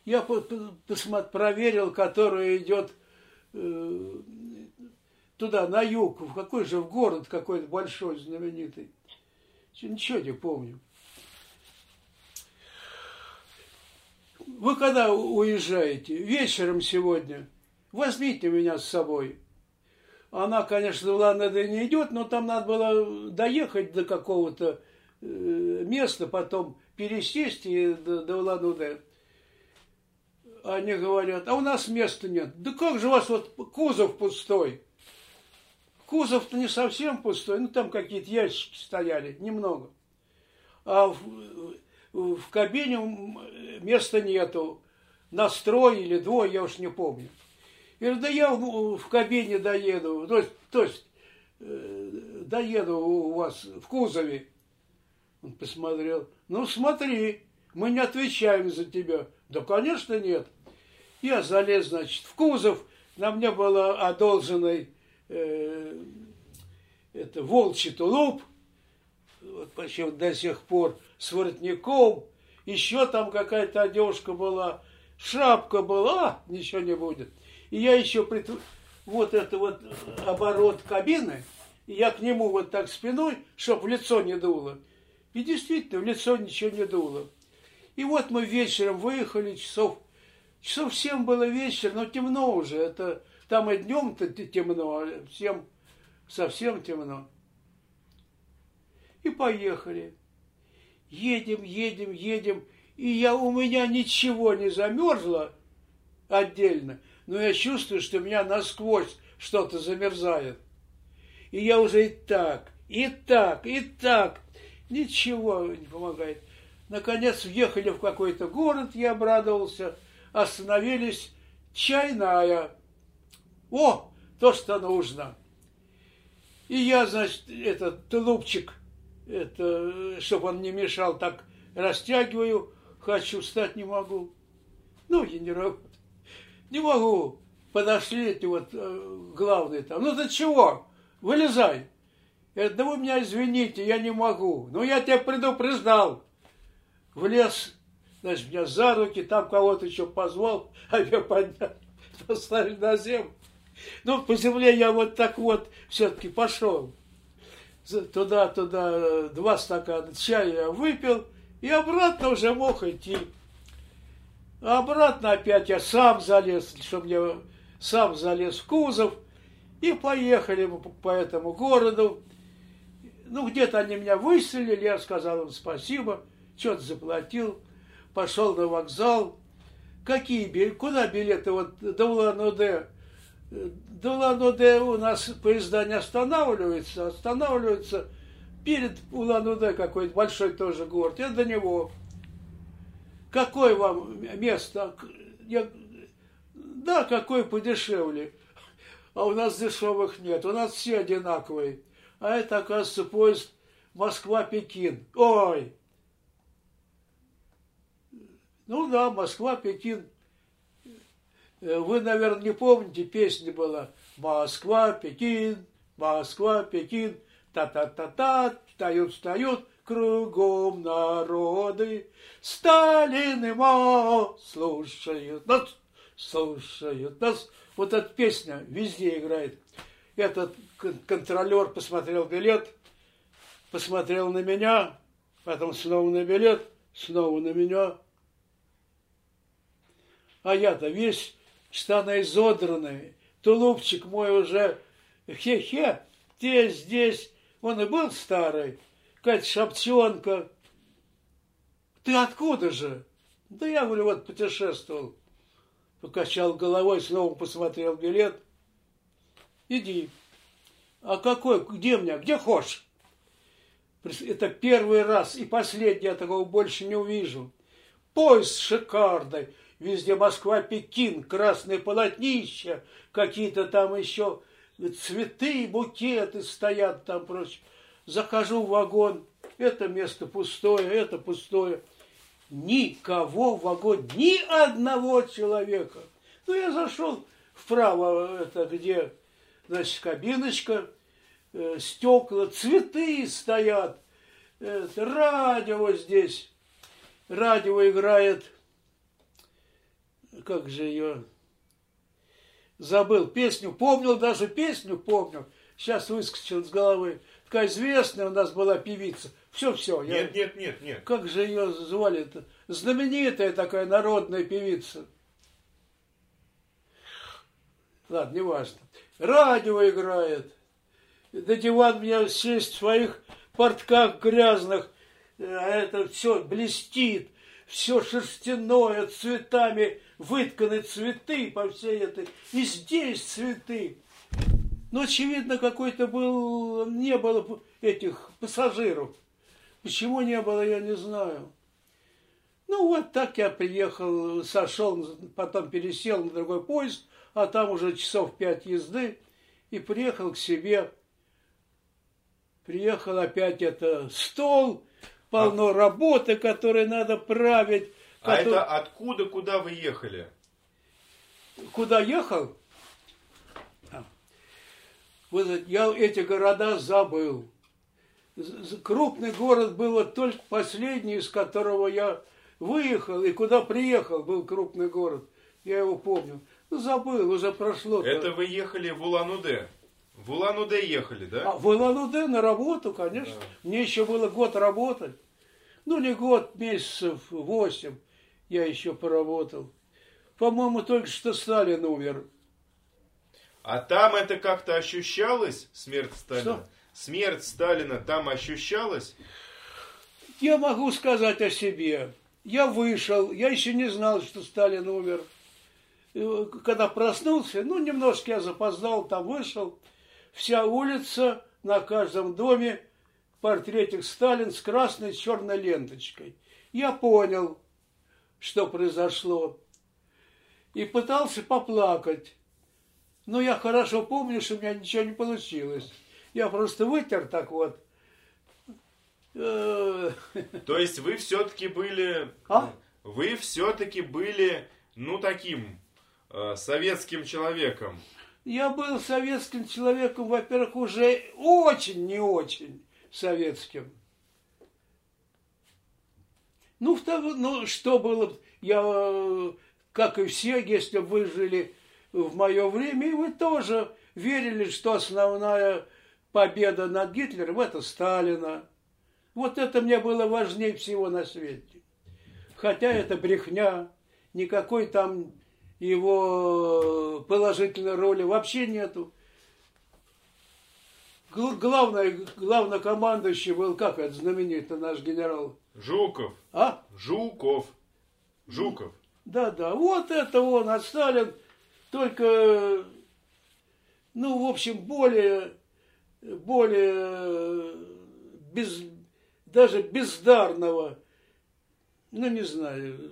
Я проверил, которая идет э, туда, на юг, в какой же в город какой-то большой, знаменитый. Ничего не помню. Вы когда уезжаете? Вечером сегодня. Возьмите меня с собой. Она, конечно, в Ланеде не идет, но там надо было доехать до какого-то э, места, потом пересесть и до, до Улан-Удэ. Они говорят, а у нас места нет. Да как же у вас вот кузов пустой? Кузов-то не совсем пустой, ну там какие-то ящики стояли, немного. А в, кабине места нету. Настрой или двое, я уж не помню. Я говорю, да я в, в кабине доеду, то есть, то есть э, доеду у вас в кузове. Он посмотрел, ну смотри, мы не отвечаем за тебя. Да, конечно, нет. Я залез, значит, в кузов, на мне было одолженный э, это волчий тулуп, вот почему до сих пор с воротником, еще там какая-то одежка была, шапка была, ничего не будет. И я еще прит... вот это вот оборот кабины, и я к нему вот так спиной, чтобы в лицо не дуло. И действительно, в лицо ничего не дуло. И вот мы вечером выехали, часов, часов 7 было вечер, но темно уже. Это там и днем-то темно, а всем совсем темно. И поехали. Едем, едем, едем. И я, у меня ничего не замерзло отдельно но я чувствую, что меня насквозь что-то замерзает. И я уже и так, и так, и так. Ничего не помогает. Наконец въехали в какой-то город, я обрадовался. Остановились, чайная. О, то, что нужно. И я, значит, этот тулупчик, это, чтобы он не мешал, так растягиваю. Хочу встать, не могу. Ну, и не работает. Не могу. Подошли эти вот э, главные там. Ну ты чего? Вылезай. Я говорю, да вы меня извините, я не могу. Ну я тебя предупреждал. Влез, значит, меня за руки, там кого-то еще позвал, а я поднял, поставили на землю. Ну, по земле я вот так вот все-таки пошел. Туда-туда два стакана чая я выпил, и обратно уже мог идти. Обратно опять я сам залез, чтобы я сам залез в кузов, и поехали мы по этому городу. Ну, где-то они меня выселили, я сказал им спасибо, что-то заплатил, пошел на вокзал. Какие билеты, куда билеты? Вот до Улан-Удэ. Улан-Удэ у нас поезда не останавливаются, останавливаются перед Улан-Удэ какой-то большой тоже город. Я до него какое вам место? Я, да, какой подешевле. А у нас дешевых нет, у нас все одинаковые. А это, оказывается, поезд Москва-Пекин. Ой! Ну да, Москва-Пекин. Вы, наверное, не помните, песня была «Москва-Пекин, Москва-Пекин, та-та-та-та, встают, встают, кругом народы, Сталин и Мао слушают нас, слушают нас. Вот эта песня везде играет. Этот контролер посмотрел билет, посмотрел на меня, потом снова на билет, снова на меня. А я-то весь штаны изодранные, тулупчик мой уже хе-хе, здесь, здесь. Он и был старый, какая-то шапчонка. Ты откуда же? Да я, говорю, вот путешествовал. Покачал головой, снова посмотрел билет. Иди. А какой? Где меня? Где хочешь? Это первый раз и последний, я такого больше не увижу. Поезд шикарный. Везде Москва, Пекин, красные полотнища, какие-то там еще цветы, букеты стоят там прочее. Захожу в вагон, это место пустое, это пустое. Никого в вагоне, ни одного человека. Ну, я зашел вправо, это где, значит, кабиночка, э, стекла, цветы стоят, это, радио здесь. Радио играет, как же ее, забыл песню, помнил даже песню, помню, сейчас выскочил с головы такая известная у нас была певица. Все-все. Нет, нет, нет, нет. Как же ее звали-то? Знаменитая такая народная певица. Ладно, неважно. Радио играет. На диван меня сесть в своих портках грязных, а это все блестит, все шерстяное, цветами вытканы цветы по всей этой. И здесь цветы. Но, очевидно, какой-то был, не было этих пассажиров. Почему не было, я не знаю. Ну, вот так я приехал, сошел, потом пересел на другой поезд, а там уже часов пять езды, и приехал к себе. Приехал опять это стол, полно а... работы, которые надо править. А который... это откуда, куда вы ехали? Куда ехал? Вот я эти города забыл. Крупный город был вот только последний, из которого я выехал и куда приехал, был крупный город. Я его помню. Ну, забыл, уже прошло. Это вы ехали в Улан-Удэ? В Улан-Удэ ехали, да? А, в Улан-Удэ на работу, конечно. Да. Мне еще было год работать. Ну, не год, месяцев восемь я еще поработал. По-моему, только что Сталин умер. А там это как-то ощущалось, смерть Сталина? Что? Смерть Сталина там ощущалась? Я могу сказать о себе. Я вышел, я еще не знал, что Сталин умер. Когда проснулся, ну, немножко я запоздал, там вышел. Вся улица, на каждом доме портретик Сталин с красной с черной ленточкой. Я понял, что произошло. И пытался поплакать. Но я хорошо помню, что у меня ничего не получилось. Я просто вытер так вот. То есть вы все-таки были... А? Вы все-таки были, ну, таким э, советским человеком. Я был советским человеком, во-первых, уже очень не очень советским. Ну, ну, что было, я, как и все, если вы жили в мое время, и вы тоже верили, что основная победа над Гитлером – это Сталина. Вот это мне было важнее всего на свете. Хотя это брехня, никакой там его положительной роли вообще нету. Главное, главнокомандующий был, как это знаменитый наш генерал? Жуков. А? Жуков. Жуков. Да, да, вот это он, а Сталин только, ну, в общем, более, более без, даже бездарного, ну, не знаю,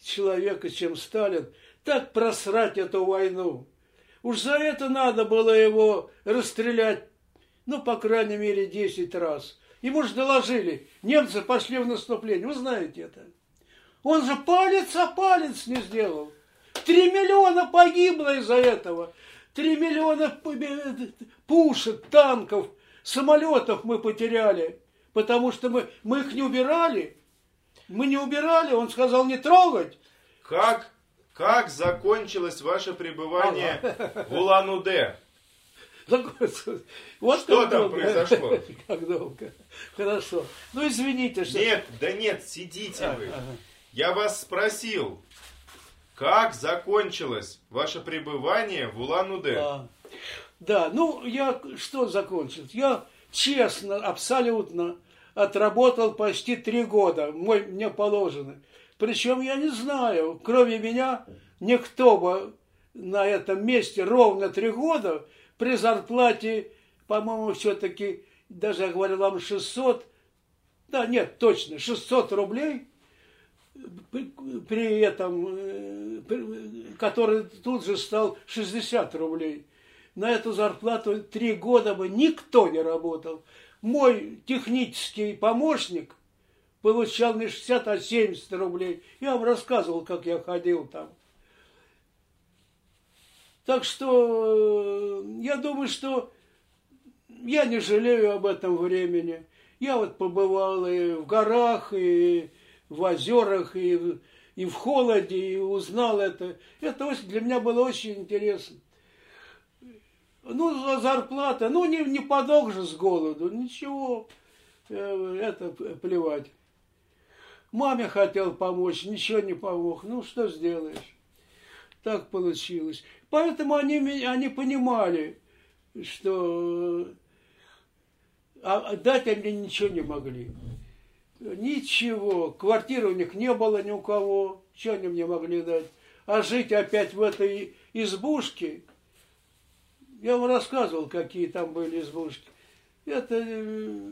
человека, чем Сталин, так просрать эту войну. Уж за это надо было его расстрелять, ну, по крайней мере, 10 раз. Ему же доложили, немцы пошли в наступление, вы знаете это. Он же палец о палец не сделал. Три миллиона погибло из-за этого. Три миллиона пушек, танков, самолетов мы потеряли. Потому что мы, мы их не убирали. Мы не убирали, он сказал не трогать. Как, как закончилось ваше пребывание ага. в Улан-Удэ? Вот что там долго. произошло? Как долго. Хорошо. Ну, извините, что... Нет, да нет, сидите а, вы. Ага. Я вас спросил, как закончилось ваше пребывание в Улан-Удэ? А, да, ну я что закончил? Я честно, абсолютно отработал почти три года, мой, мне положено. Причем я не знаю, кроме меня, никто бы на этом месте ровно три года при зарплате, по-моему, все-таки, даже я говорил вам 600, да нет, точно, 600 рублей – при этом, э, который тут же стал 60 рублей. На эту зарплату три года бы никто не работал. Мой технический помощник получал не 60, а 70 рублей. Я вам рассказывал, как я ходил там. Так что э, я думаю, что я не жалею об этом времени. Я вот побывал и в горах, и в озерах и, и в холоде, и узнал это. Это для меня было очень интересно. Ну, зарплата, ну, не, не подох же с голоду, ничего, э, это плевать. Маме хотел помочь, ничего не помог. Ну, что сделаешь? Так получилось. Поэтому они, они понимали, что а дать они ничего не могли. Ничего. Квартиры у них не было ни у кого. Что они мне могли дать? А жить опять в этой избушке, я вам рассказывал, какие там были избушки. Это, э,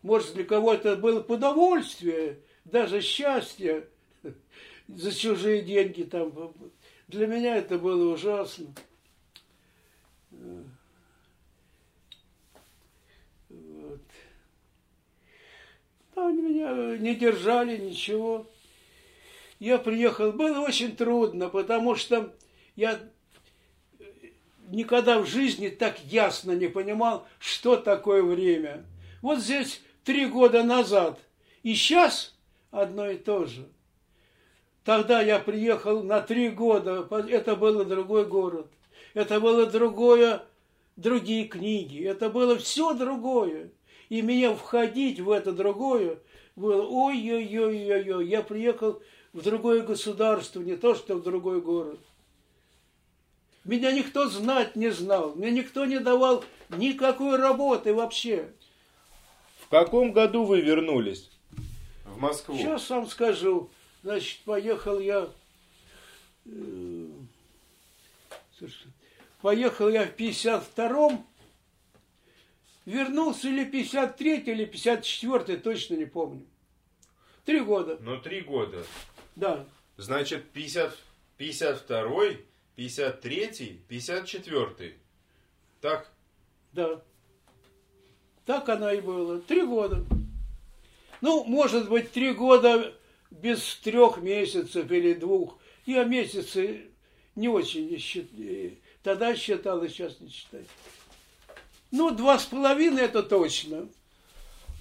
может, для кого-то было удовольствие, даже счастье за чужие деньги там. Для меня это было ужасно. Вот. Они меня не держали, ничего. Я приехал, было очень трудно, потому что я никогда в жизни так ясно не понимал, что такое время. Вот здесь три года назад и сейчас одно и то же. Тогда я приехал на три года, это было другой город, это было другое, другие книги, это было все другое. И меня входить в это другое было, ой-ой-ой-ой-ой, я приехал в другое государство, не то что в другой город. Меня никто знать не знал, мне никто не давал никакой работы вообще. В каком году вы вернулись в Москву? Сейчас сам скажу. Значит, поехал я... Э, поехал я в 52-м, вернулся или 53-й, или 54-й, точно не помню. Три года. Ну, три года. Да. Значит, 50, 52-й, 53-й, 54-й. Так? Да. Так она и было. Три года. Ну, может быть, три года без трех месяцев или двух. Я месяцы не очень считаю. Тогда считал, и сейчас не считаю. Ну, два с половиной это точно.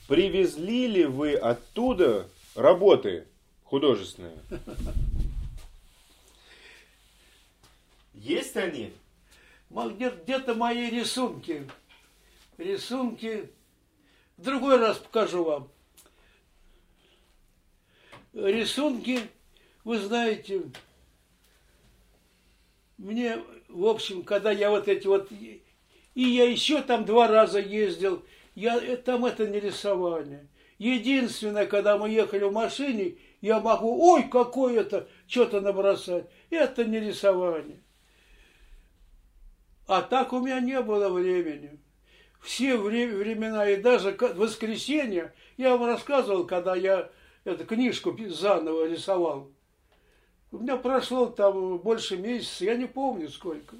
Привезли ли вы оттуда работы художественные? Есть они? Где-то мои рисунки. Рисунки. В другой раз покажу вам. Рисунки, вы знаете, мне, в общем, когда я вот эти вот... И я еще там два раза ездил, я, там это не рисование. Единственное, когда мы ехали в машине, я могу, ой, какое это, что-то набросать. Это не рисование. А так у меня не было времени. Все времена, и даже воскресенье, я вам рассказывал, когда я эту книжку заново рисовал. У меня прошло там больше месяца, я не помню сколько.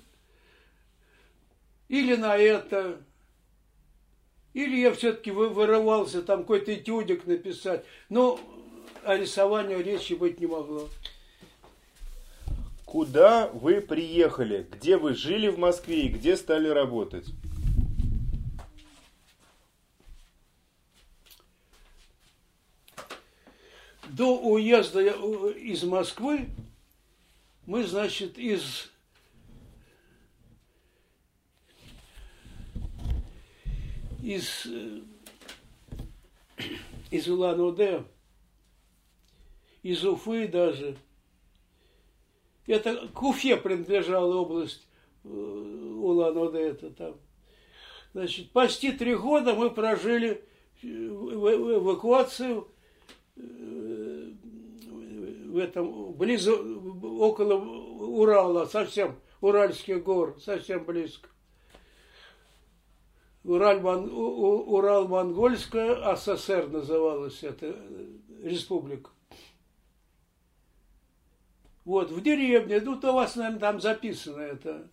Или на это, или я все-таки вырывался там какой-то этюдик написать. Но о рисовании речи быть не могло. Куда вы приехали? Где вы жили в Москве и где стали работать? До уезда из Москвы мы, значит, из из из Улан-Удэ, из Уфы даже – это к Уфе принадлежала область э, Улан-Удэ, это там. Значит, почти три года мы прожили э, эвакуацию э, в этом, близо, около Урала, совсем, Уральских гор, совсем близко. Ураль, Урал-Монгольская СССР называлась эта республика. Вот, в деревне, ну, то у вас, наверное, там записано это.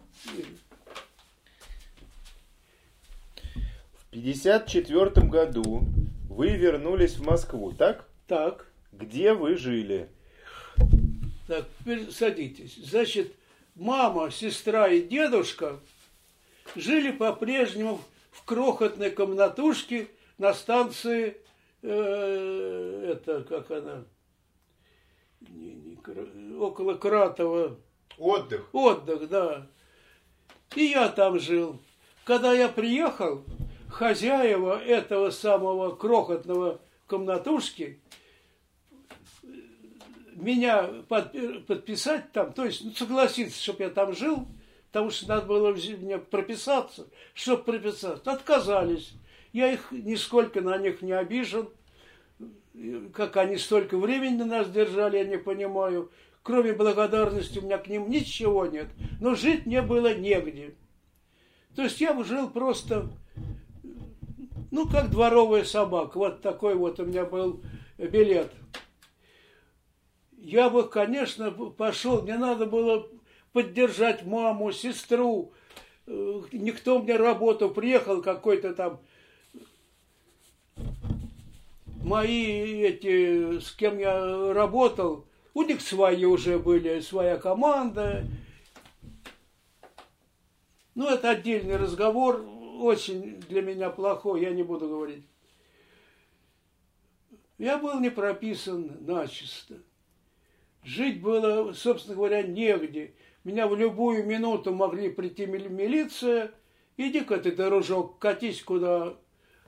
В 54 году вы вернулись в Москву, так? Так. Где вы жили? Так, теперь садитесь. Значит, мама, сестра и дедушка жили по-прежнему в крохотной комнатушке на станции, э, это как она, не, не, около Кратова. Отдых. Отдых, да. И я там жил. Когда я приехал, хозяева этого самого крохотного комнатушки меня подписать там, то есть ну, согласиться, чтобы я там жил, потому что надо было мне прописаться, чтобы прописаться. Отказались. Я их нисколько на них не обижен. Как они столько времени на нас держали, я не понимаю. Кроме благодарности у меня к ним ничего нет. Но жить мне было негде. То есть я жил просто, ну, как дворовая собака. Вот такой вот у меня был билет. Я бы, конечно, пошел, мне надо было поддержать маму, сестру. Э, никто мне работу, приехал какой-то там мои эти, с кем я работал, у них свои уже были, своя команда. Ну, это отдельный разговор, очень для меня плохой, я не буду говорить. Я был не прописан начисто. Жить было, собственно говоря, негде. Меня в любую минуту могли прийти милиция, иди-ка ты, дорожок, катись куда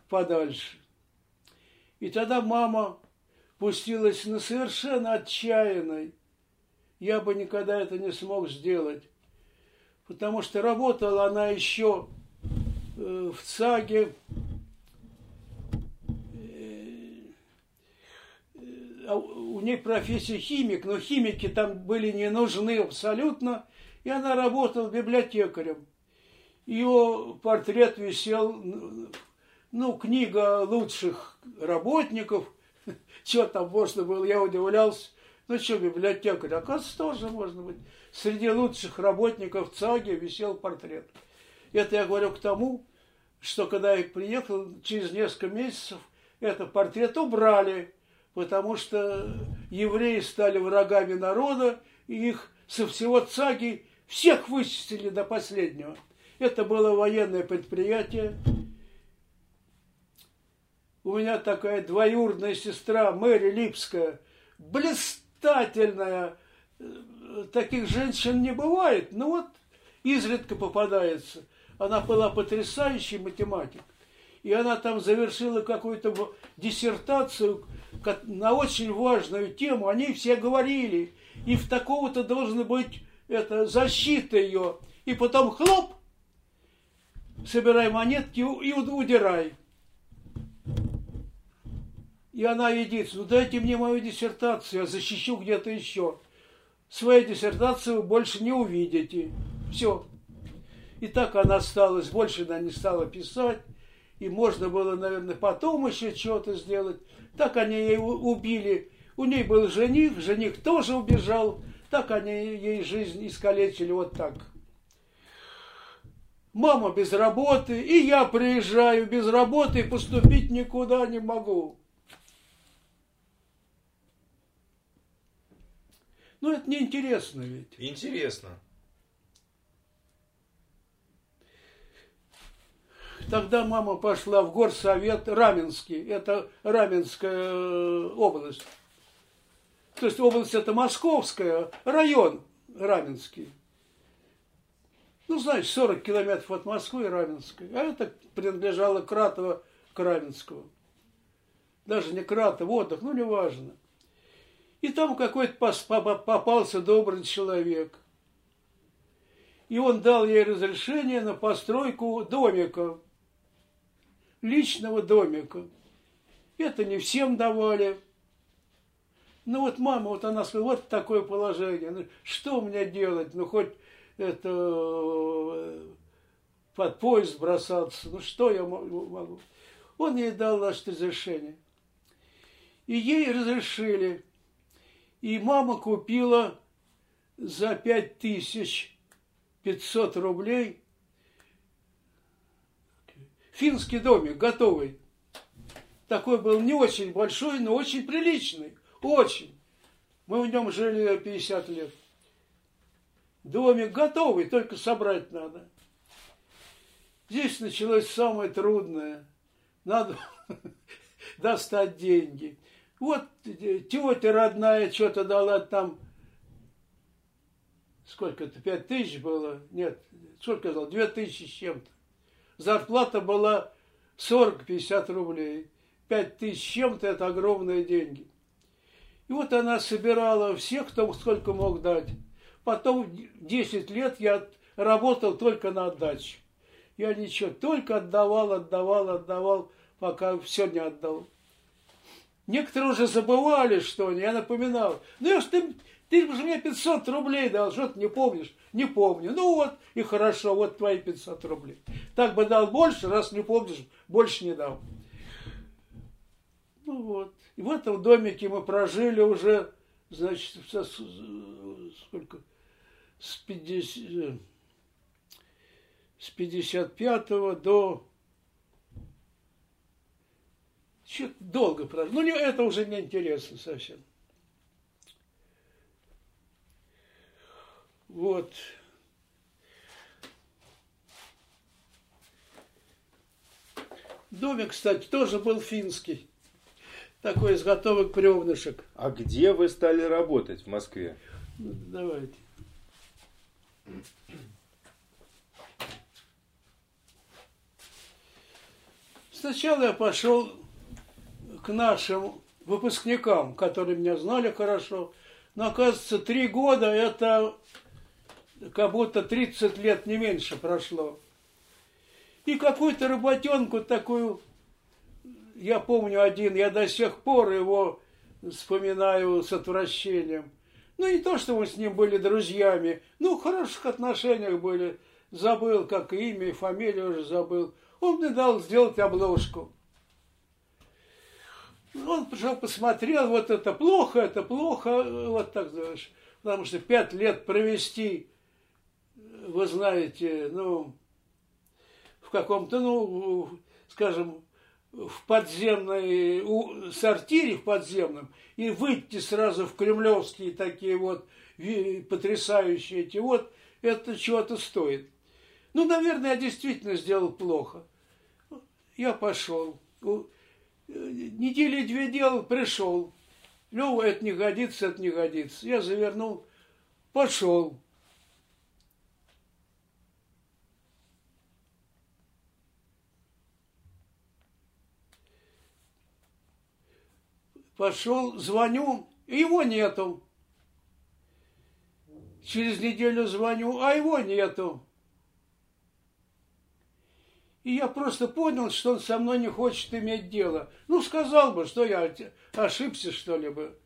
подальше. И тогда мама пустилась на совершенно отчаянной. Я бы никогда это не смог сделать. Потому что работала она еще э, в ЦАГе, э, а у ней профессия химик, но химики там были не нужны абсолютно, и она работала библиотекарем. Ее портрет висел ну, книга лучших работников, что там можно было, я удивлялся. Ну, что, библиотекарь, оказывается, тоже можно быть. Среди лучших работников ЦАГи висел портрет. Это я говорю к тому, что когда я приехал, через несколько месяцев этот портрет убрали, потому что евреи стали врагами народа, и их со всего ЦАГи всех вычислили до последнего. Это было военное предприятие, у меня такая двоюродная сестра Мэри Липская, блистательная. Таких женщин не бывает, но вот изредка попадается. Она была потрясающий математик. И она там завершила какую-то диссертацию на очень важную тему. Они все говорили. И в такого-то должна быть это, защита ее. И потом хлоп, собирай монетки и удирай. И она едит, ну дайте мне мою диссертацию, я защищу где-то еще. Свою диссертацию вы больше не увидите. Все. И так она осталась, больше она не стала писать. И можно было, наверное, потом еще что-то сделать. Так они ее убили. У ней был жених, жених тоже убежал. Так они ей жизнь искалечили вот так. Мама без работы, и я приезжаю без работы, и поступить никуда не могу. Ну, это неинтересно ведь. Интересно. Тогда мама пошла в горсовет Раменский. Это Раменская э, область. То есть область это Московская, район Раменский. Ну, знаешь, 40 километров от Москвы и Раменской. А это принадлежало Кратово к Раменскому. Даже не Кратово, отдых, ну, неважно. И там какой-то попался добрый человек. И он дал ей разрешение на постройку домика, личного домика. Это не всем давали. Ну вот мама, вот она сказала, вот такое положение. Ну, что мне делать? Ну хоть это э, под поезд бросаться. Ну что я могу? Он ей дал наше разрешение. И ей разрешили и мама купила за пять тысяч пятьсот рублей финский домик готовый. Такой был не очень большой, но очень приличный. Очень. Мы в нем жили 50 лет. Домик готовый, только собрать надо. Здесь началось самое трудное. Надо достать деньги. Вот тетя родная что-то дала там сколько это, пять тысяч было, нет, сколько сказал, две тысячи с чем-то. Зарплата была 40-50 рублей. Пять тысяч с чем-то – это огромные деньги. И вот она собирала всех, кто сколько мог дать. Потом 10 лет я работал только на отдаче. Я ничего, только отдавал, отдавал, отдавал, пока все не отдал. Некоторые уже забывали, что они, я напоминал. Ну, я ж ты, ты же мне 500 рублей дал, что ты не помнишь? Не помню. Ну вот, и хорошо, вот твои 500 рублей. Так бы дал больше, раз не помнишь, больше не дал. Ну вот. И в этом домике мы прожили уже, значит, сколько? С 50, с 55 до долго прожил. Ну, это уже не интересно совсем. Вот. Домик, кстати, тоже был финский. Такой изготовок бревнышек. А где вы стали работать в Москве? Ну, давайте. Сначала я пошел к нашим выпускникам, которые меня знали хорошо. Но, оказывается, три года это как будто 30 лет, не меньше прошло. И какую-то работенку такую, я помню один, я до сих пор его вспоминаю с отвращением. Ну, не то, что мы с ним были друзьями, ну, в хороших отношениях были. Забыл, как имя и фамилию уже забыл. Он мне дал сделать обложку. Он пришел, посмотрел, вот это плохо, это плохо, вот так, знаешь. Потому что пять лет провести вы знаете, ну, в каком-то, ну, скажем, в подземной у, сортире в подземном и выйти сразу в кремлевские такие вот потрясающие эти вот, это чего-то стоит. Ну, наверное, я действительно сделал плохо. Я пошел. Недели две делал, пришел. Лева, это не годится, это не годится. Я завернул, пошел. Пошел, звоню, его нету. Через неделю звоню, а его нету. И я просто понял, что он со мной не хочет иметь дело. Ну, сказал бы, что я ошибся, что ли бы.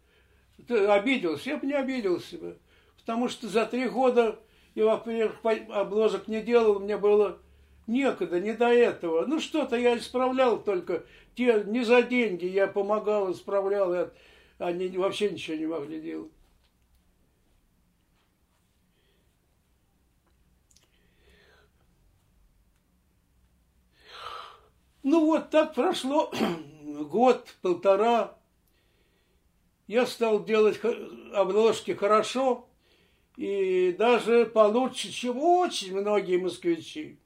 Ты обиделся, я бы не обиделся бы. Потому что за три года я, во-первых, обложек не делал, мне было некогда, не до этого. Ну, что-то я исправлял только. Те, не за деньги я помогал, исправлял, они вообще ничего не могли делать. Ну вот так прошло год, полтора. Я стал делать обложки хорошо и даже получше, чем очень многие москвичи.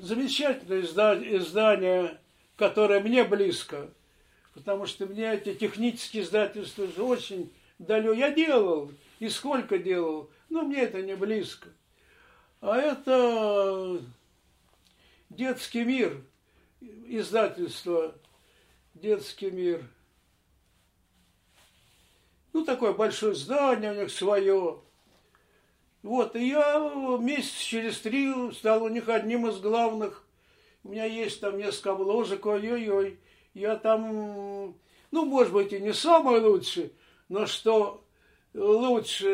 Замечательное издание, издание, которое мне близко, потому что мне эти технические издательства очень далеко. Я делал, и сколько делал, но мне это не близко. А это детский мир, издательство «Детский мир». Ну, такое большое здание у них свое. Вот, и я месяц через три стал у них одним из главных. У меня есть там несколько обложек, ой-ой-ой. Я там, ну, может быть, и не самый лучший, но что лучше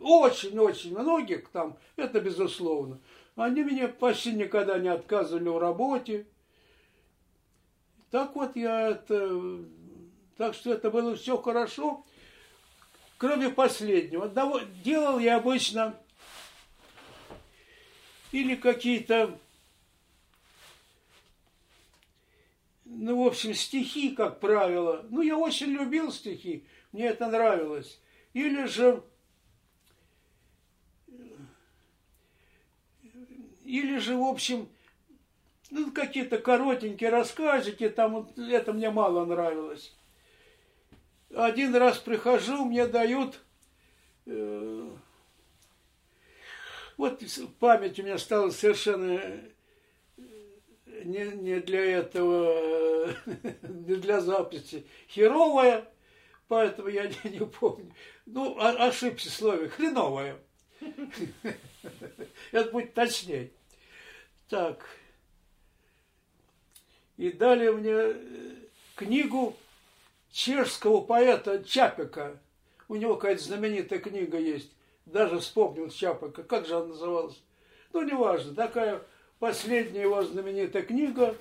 очень-очень многих там, это безусловно. Они меня почти никогда не отказывали в работе. Так вот я это... Так что это было все хорошо кроме последнего. Делал я обычно или какие-то, ну, в общем, стихи, как правило. Ну, я очень любил стихи, мне это нравилось. Или же или же, в общем, ну, какие-то коротенькие рассказики, там это мне мало нравилось. Один раз прихожу, мне дают э, вот память у меня стала совершенно э, не, не для этого, не для записи. Херовая, поэтому я не, не помню. Ну, ошибся в слове. Хреновая. Это будет точнее. Так. И дали мне э, книгу чешского поэта Чапика. У него какая-то знаменитая книга есть даже вспомнил Чапака, как же она называлась. Ну, неважно, такая последняя его знаменитая книга.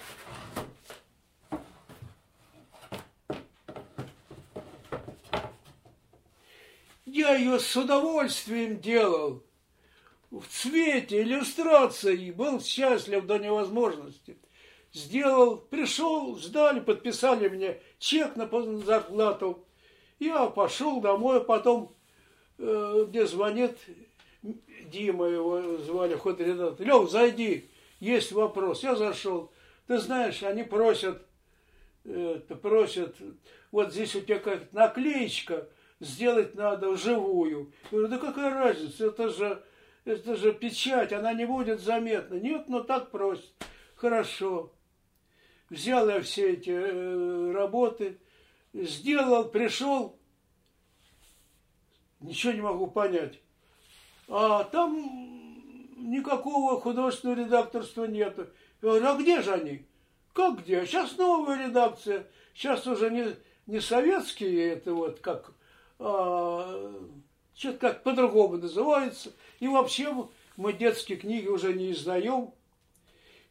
Я ее с удовольствием делал. В цвете, иллюстрации. Был счастлив до невозможности. Сделал, пришел, сдали, подписали мне чек на зарплату. Я пошел домой, потом Э, мне звонит Дима, его звали, ход редактор. Лев, зайди, есть вопрос. Я зашел. Ты знаешь, они просят, это, просят, вот здесь у тебя как наклеечка, сделать надо вживую. Я говорю, да какая разница, это же, это же печать, она не будет заметна. Нет, но так просят. Хорошо. Взял я все эти э, работы, сделал, пришел, ничего не могу понять. А там никакого художественного редакторства нету. Я говорю, а где же они? Как где? Сейчас новая редакция. Сейчас уже не, не советские, это вот как, а, что-то как по-другому называется. И вообще мы детские книги уже не издаем.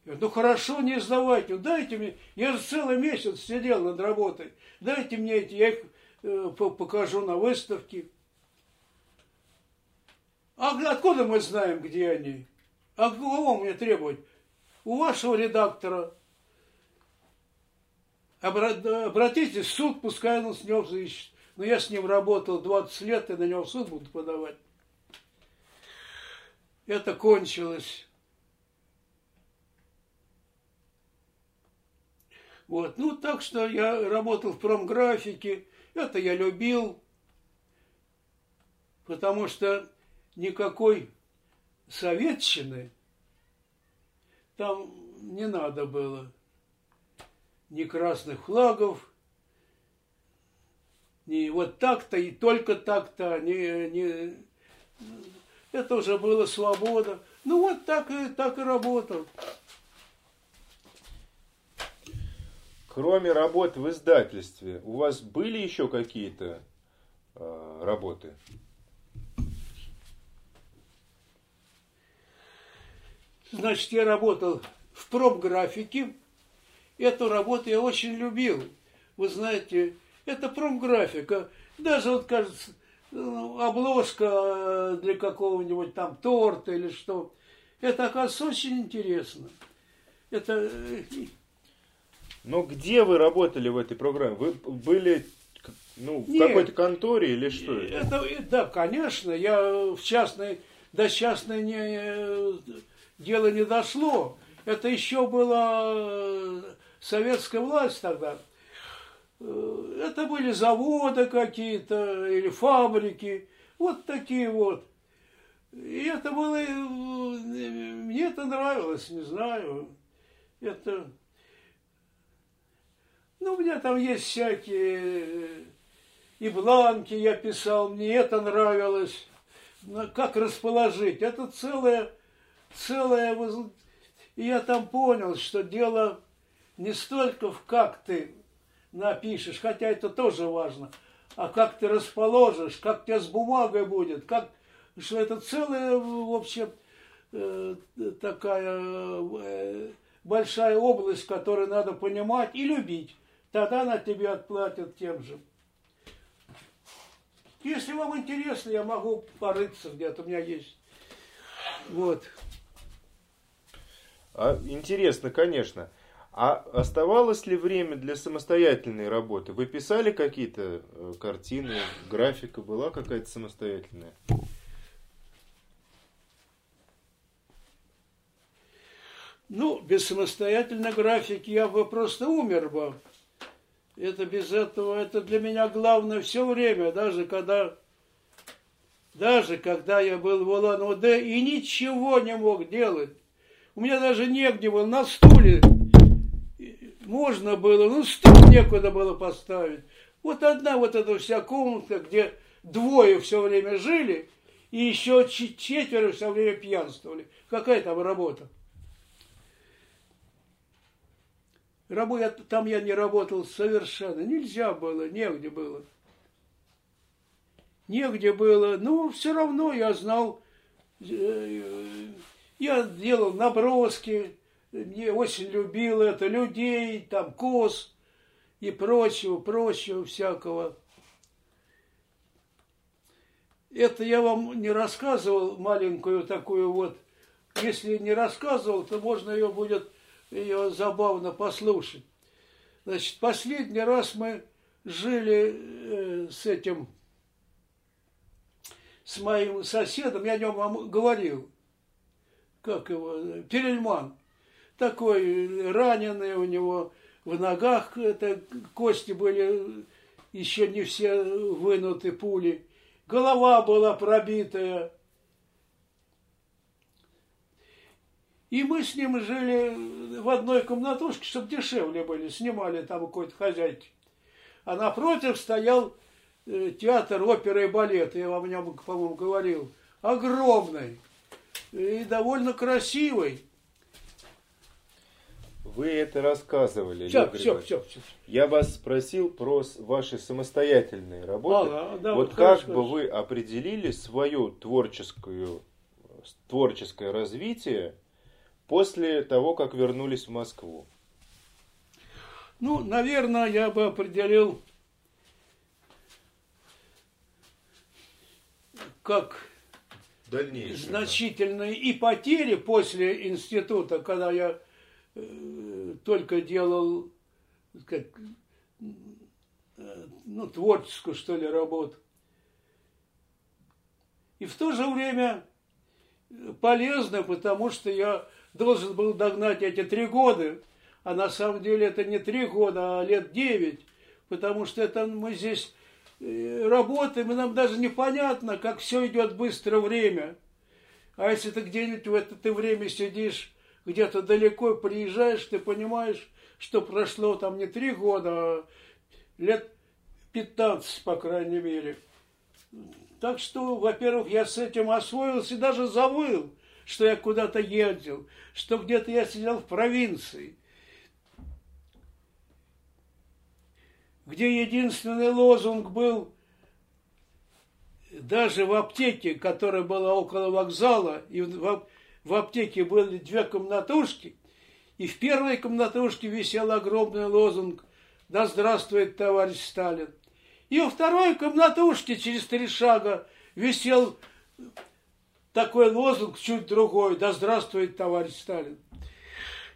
Говорю, ну хорошо, не издавайте, ну дайте мне, я же целый месяц сидел над работой, дайте мне эти, я их э, покажу на выставке. А откуда мы знаем, где они? А кого мне требовать? У вашего редактора. Обратитесь в суд, пускай он с него взыщет. Но я с ним работал 20 лет, и на него в суд буду подавать. Это кончилось. Вот. Ну, так что я работал в промграфике. Это я любил. Потому что никакой советчины там не надо было. Ни красных флагов, ни вот так-то и только так-то, не, не... это уже была свобода. Ну вот так и, так и работал. Кроме работ в издательстве, у вас были еще какие-то э, работы? Значит, я работал в промграфике. Эту работу я очень любил. Вы знаете, это промграфика. Даже вот, кажется, ну, обложка для какого-нибудь там торта или что. Это, оказывается, очень интересно. Это... Но где вы работали в этой программе? Вы были ну, в какой-то конторе или что? Это, да, конечно. Я в частной, до частной не дело не дошло. Это еще была э, советская власть тогда. Э, это были заводы какие-то или фабрики. Вот такие вот. И это было... Э, мне это нравилось, не знаю. Это... Ну, у меня там есть всякие... И бланки я писал, мне это нравилось. Как расположить? Это целая целое... И я там понял, что дело не столько в как ты напишешь, хотя это тоже важно, а как ты расположишь, как тебе с бумагой будет, как, что это целая, в общем, э, такая э, большая область, которую надо понимать и любить. Тогда на тебе отплатят тем же. Если вам интересно, я могу порыться где-то, у меня есть. Вот. А, интересно, конечно. А оставалось ли время для самостоятельной работы? Вы писали какие-то э, картины, графика была какая-то самостоятельная? Ну, без самостоятельной графики я бы просто умер бы. Это без этого, это для меня главное все время, даже когда, даже когда я был в Улан-Удэ и ничего не мог делать. У меня даже негде было на стуле. Можно было, ну стул некуда было поставить. Вот одна вот эта вся комната, где двое все время жили, и еще четверо все время пьянствовали. Какая там работа? Рабу я, там я не работал совершенно. Нельзя было, негде было. Негде было. Но все равно я знал, э, я делал наброски, мне очень любил это, людей, там, коз и прочего, прочего всякого. Это я вам не рассказывал маленькую такую вот. Если не рассказывал, то можно ее будет ее забавно послушать. Значит, последний раз мы жили э, с этим, с моим соседом, я о нем вам говорил, как его, Перельман, такой раненый у него в ногах, это кости были еще не все вынуты пули, голова была пробитая, И мы с ним жили в одной комнатушке, чтобы дешевле были, снимали там какой-то хозяйки. А напротив стоял э, театр оперы и балета, я вам о нем, по-моему, говорил, огромный и довольно красивый. Вы это рассказывали, все, все, все, все. Я вас спросил про ваши самостоятельные работы. А, да, вот как бы вы определили свое творческое, творческое развитие после того, как вернулись в Москву? Ну, наверное, я бы определил как Дальнейшее, значительные да. и потери после института, когда я э, только делал как, э, ну, творческую, что ли, работу. И в то же время полезно, потому что я должен был догнать эти три года, а на самом деле это не три года, а лет девять, потому что это мы здесь э, работаем, и нам даже непонятно, как все идет быстро время. А если ты где-нибудь в это ты время сидишь, где-то далеко приезжаешь, ты понимаешь, что прошло там не три года, а лет 15, по крайней мере. Так что, во-первых, я с этим освоился и даже завыл что я куда-то ездил, что где-то я сидел в провинции, где единственный лозунг был даже в аптеке, которая была около вокзала, и в, аптеке были две комнатушки, и в первой комнатушке висел огромный лозунг «Да здравствует товарищ Сталин!» И во второй комнатушке через три шага висел такой лозунг чуть другой, да здравствует товарищ Сталин.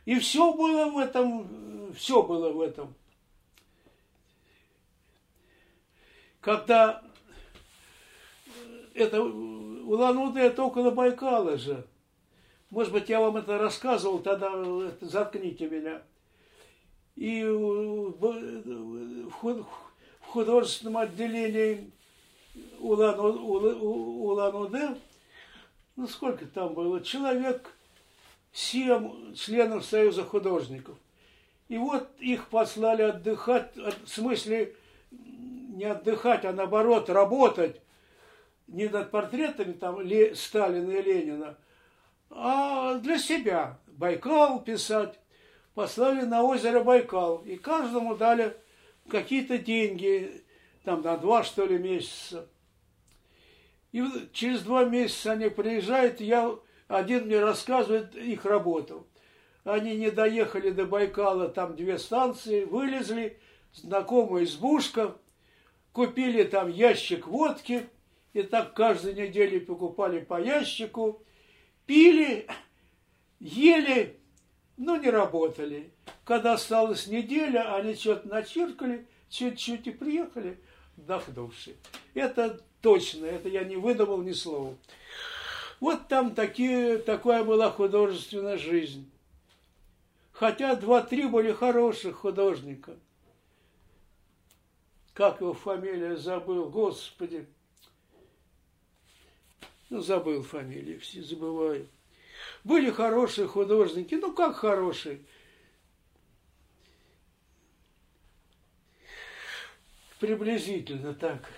И все было в этом, все было в этом. Когда это Улан-Удэ, это около Байкала же. Может быть, я вам это рассказывал, тогда заткните меня. И в художественном отделении Улан-Удэ ну сколько там было, человек семь членов Союза художников. И вот их послали отдыхать, в смысле не отдыхать, а наоборот работать не над портретами там Сталина и Ленина, а для себя. Байкал писать. Послали на озеро Байкал. И каждому дали какие-то деньги, там на два, что ли, месяца. И через два месяца они приезжают, я, один мне рассказывает их работу. Они не доехали до Байкала, там две станции, вылезли, знакомая избушка, купили там ящик водки, и так каждую неделю покупали по ящику, пили, ели, но не работали. Когда осталась неделя, они что-то начиркали, чуть-чуть и приехали, вдохнувши. Это точно, это я не выдумал ни слова. Вот там такие, такая была художественная жизнь. Хотя два-три были хороших художника. Как его фамилия забыл, господи. Ну, забыл фамилию, все забывают. Были хорошие художники, ну как хорошие. Приблизительно так.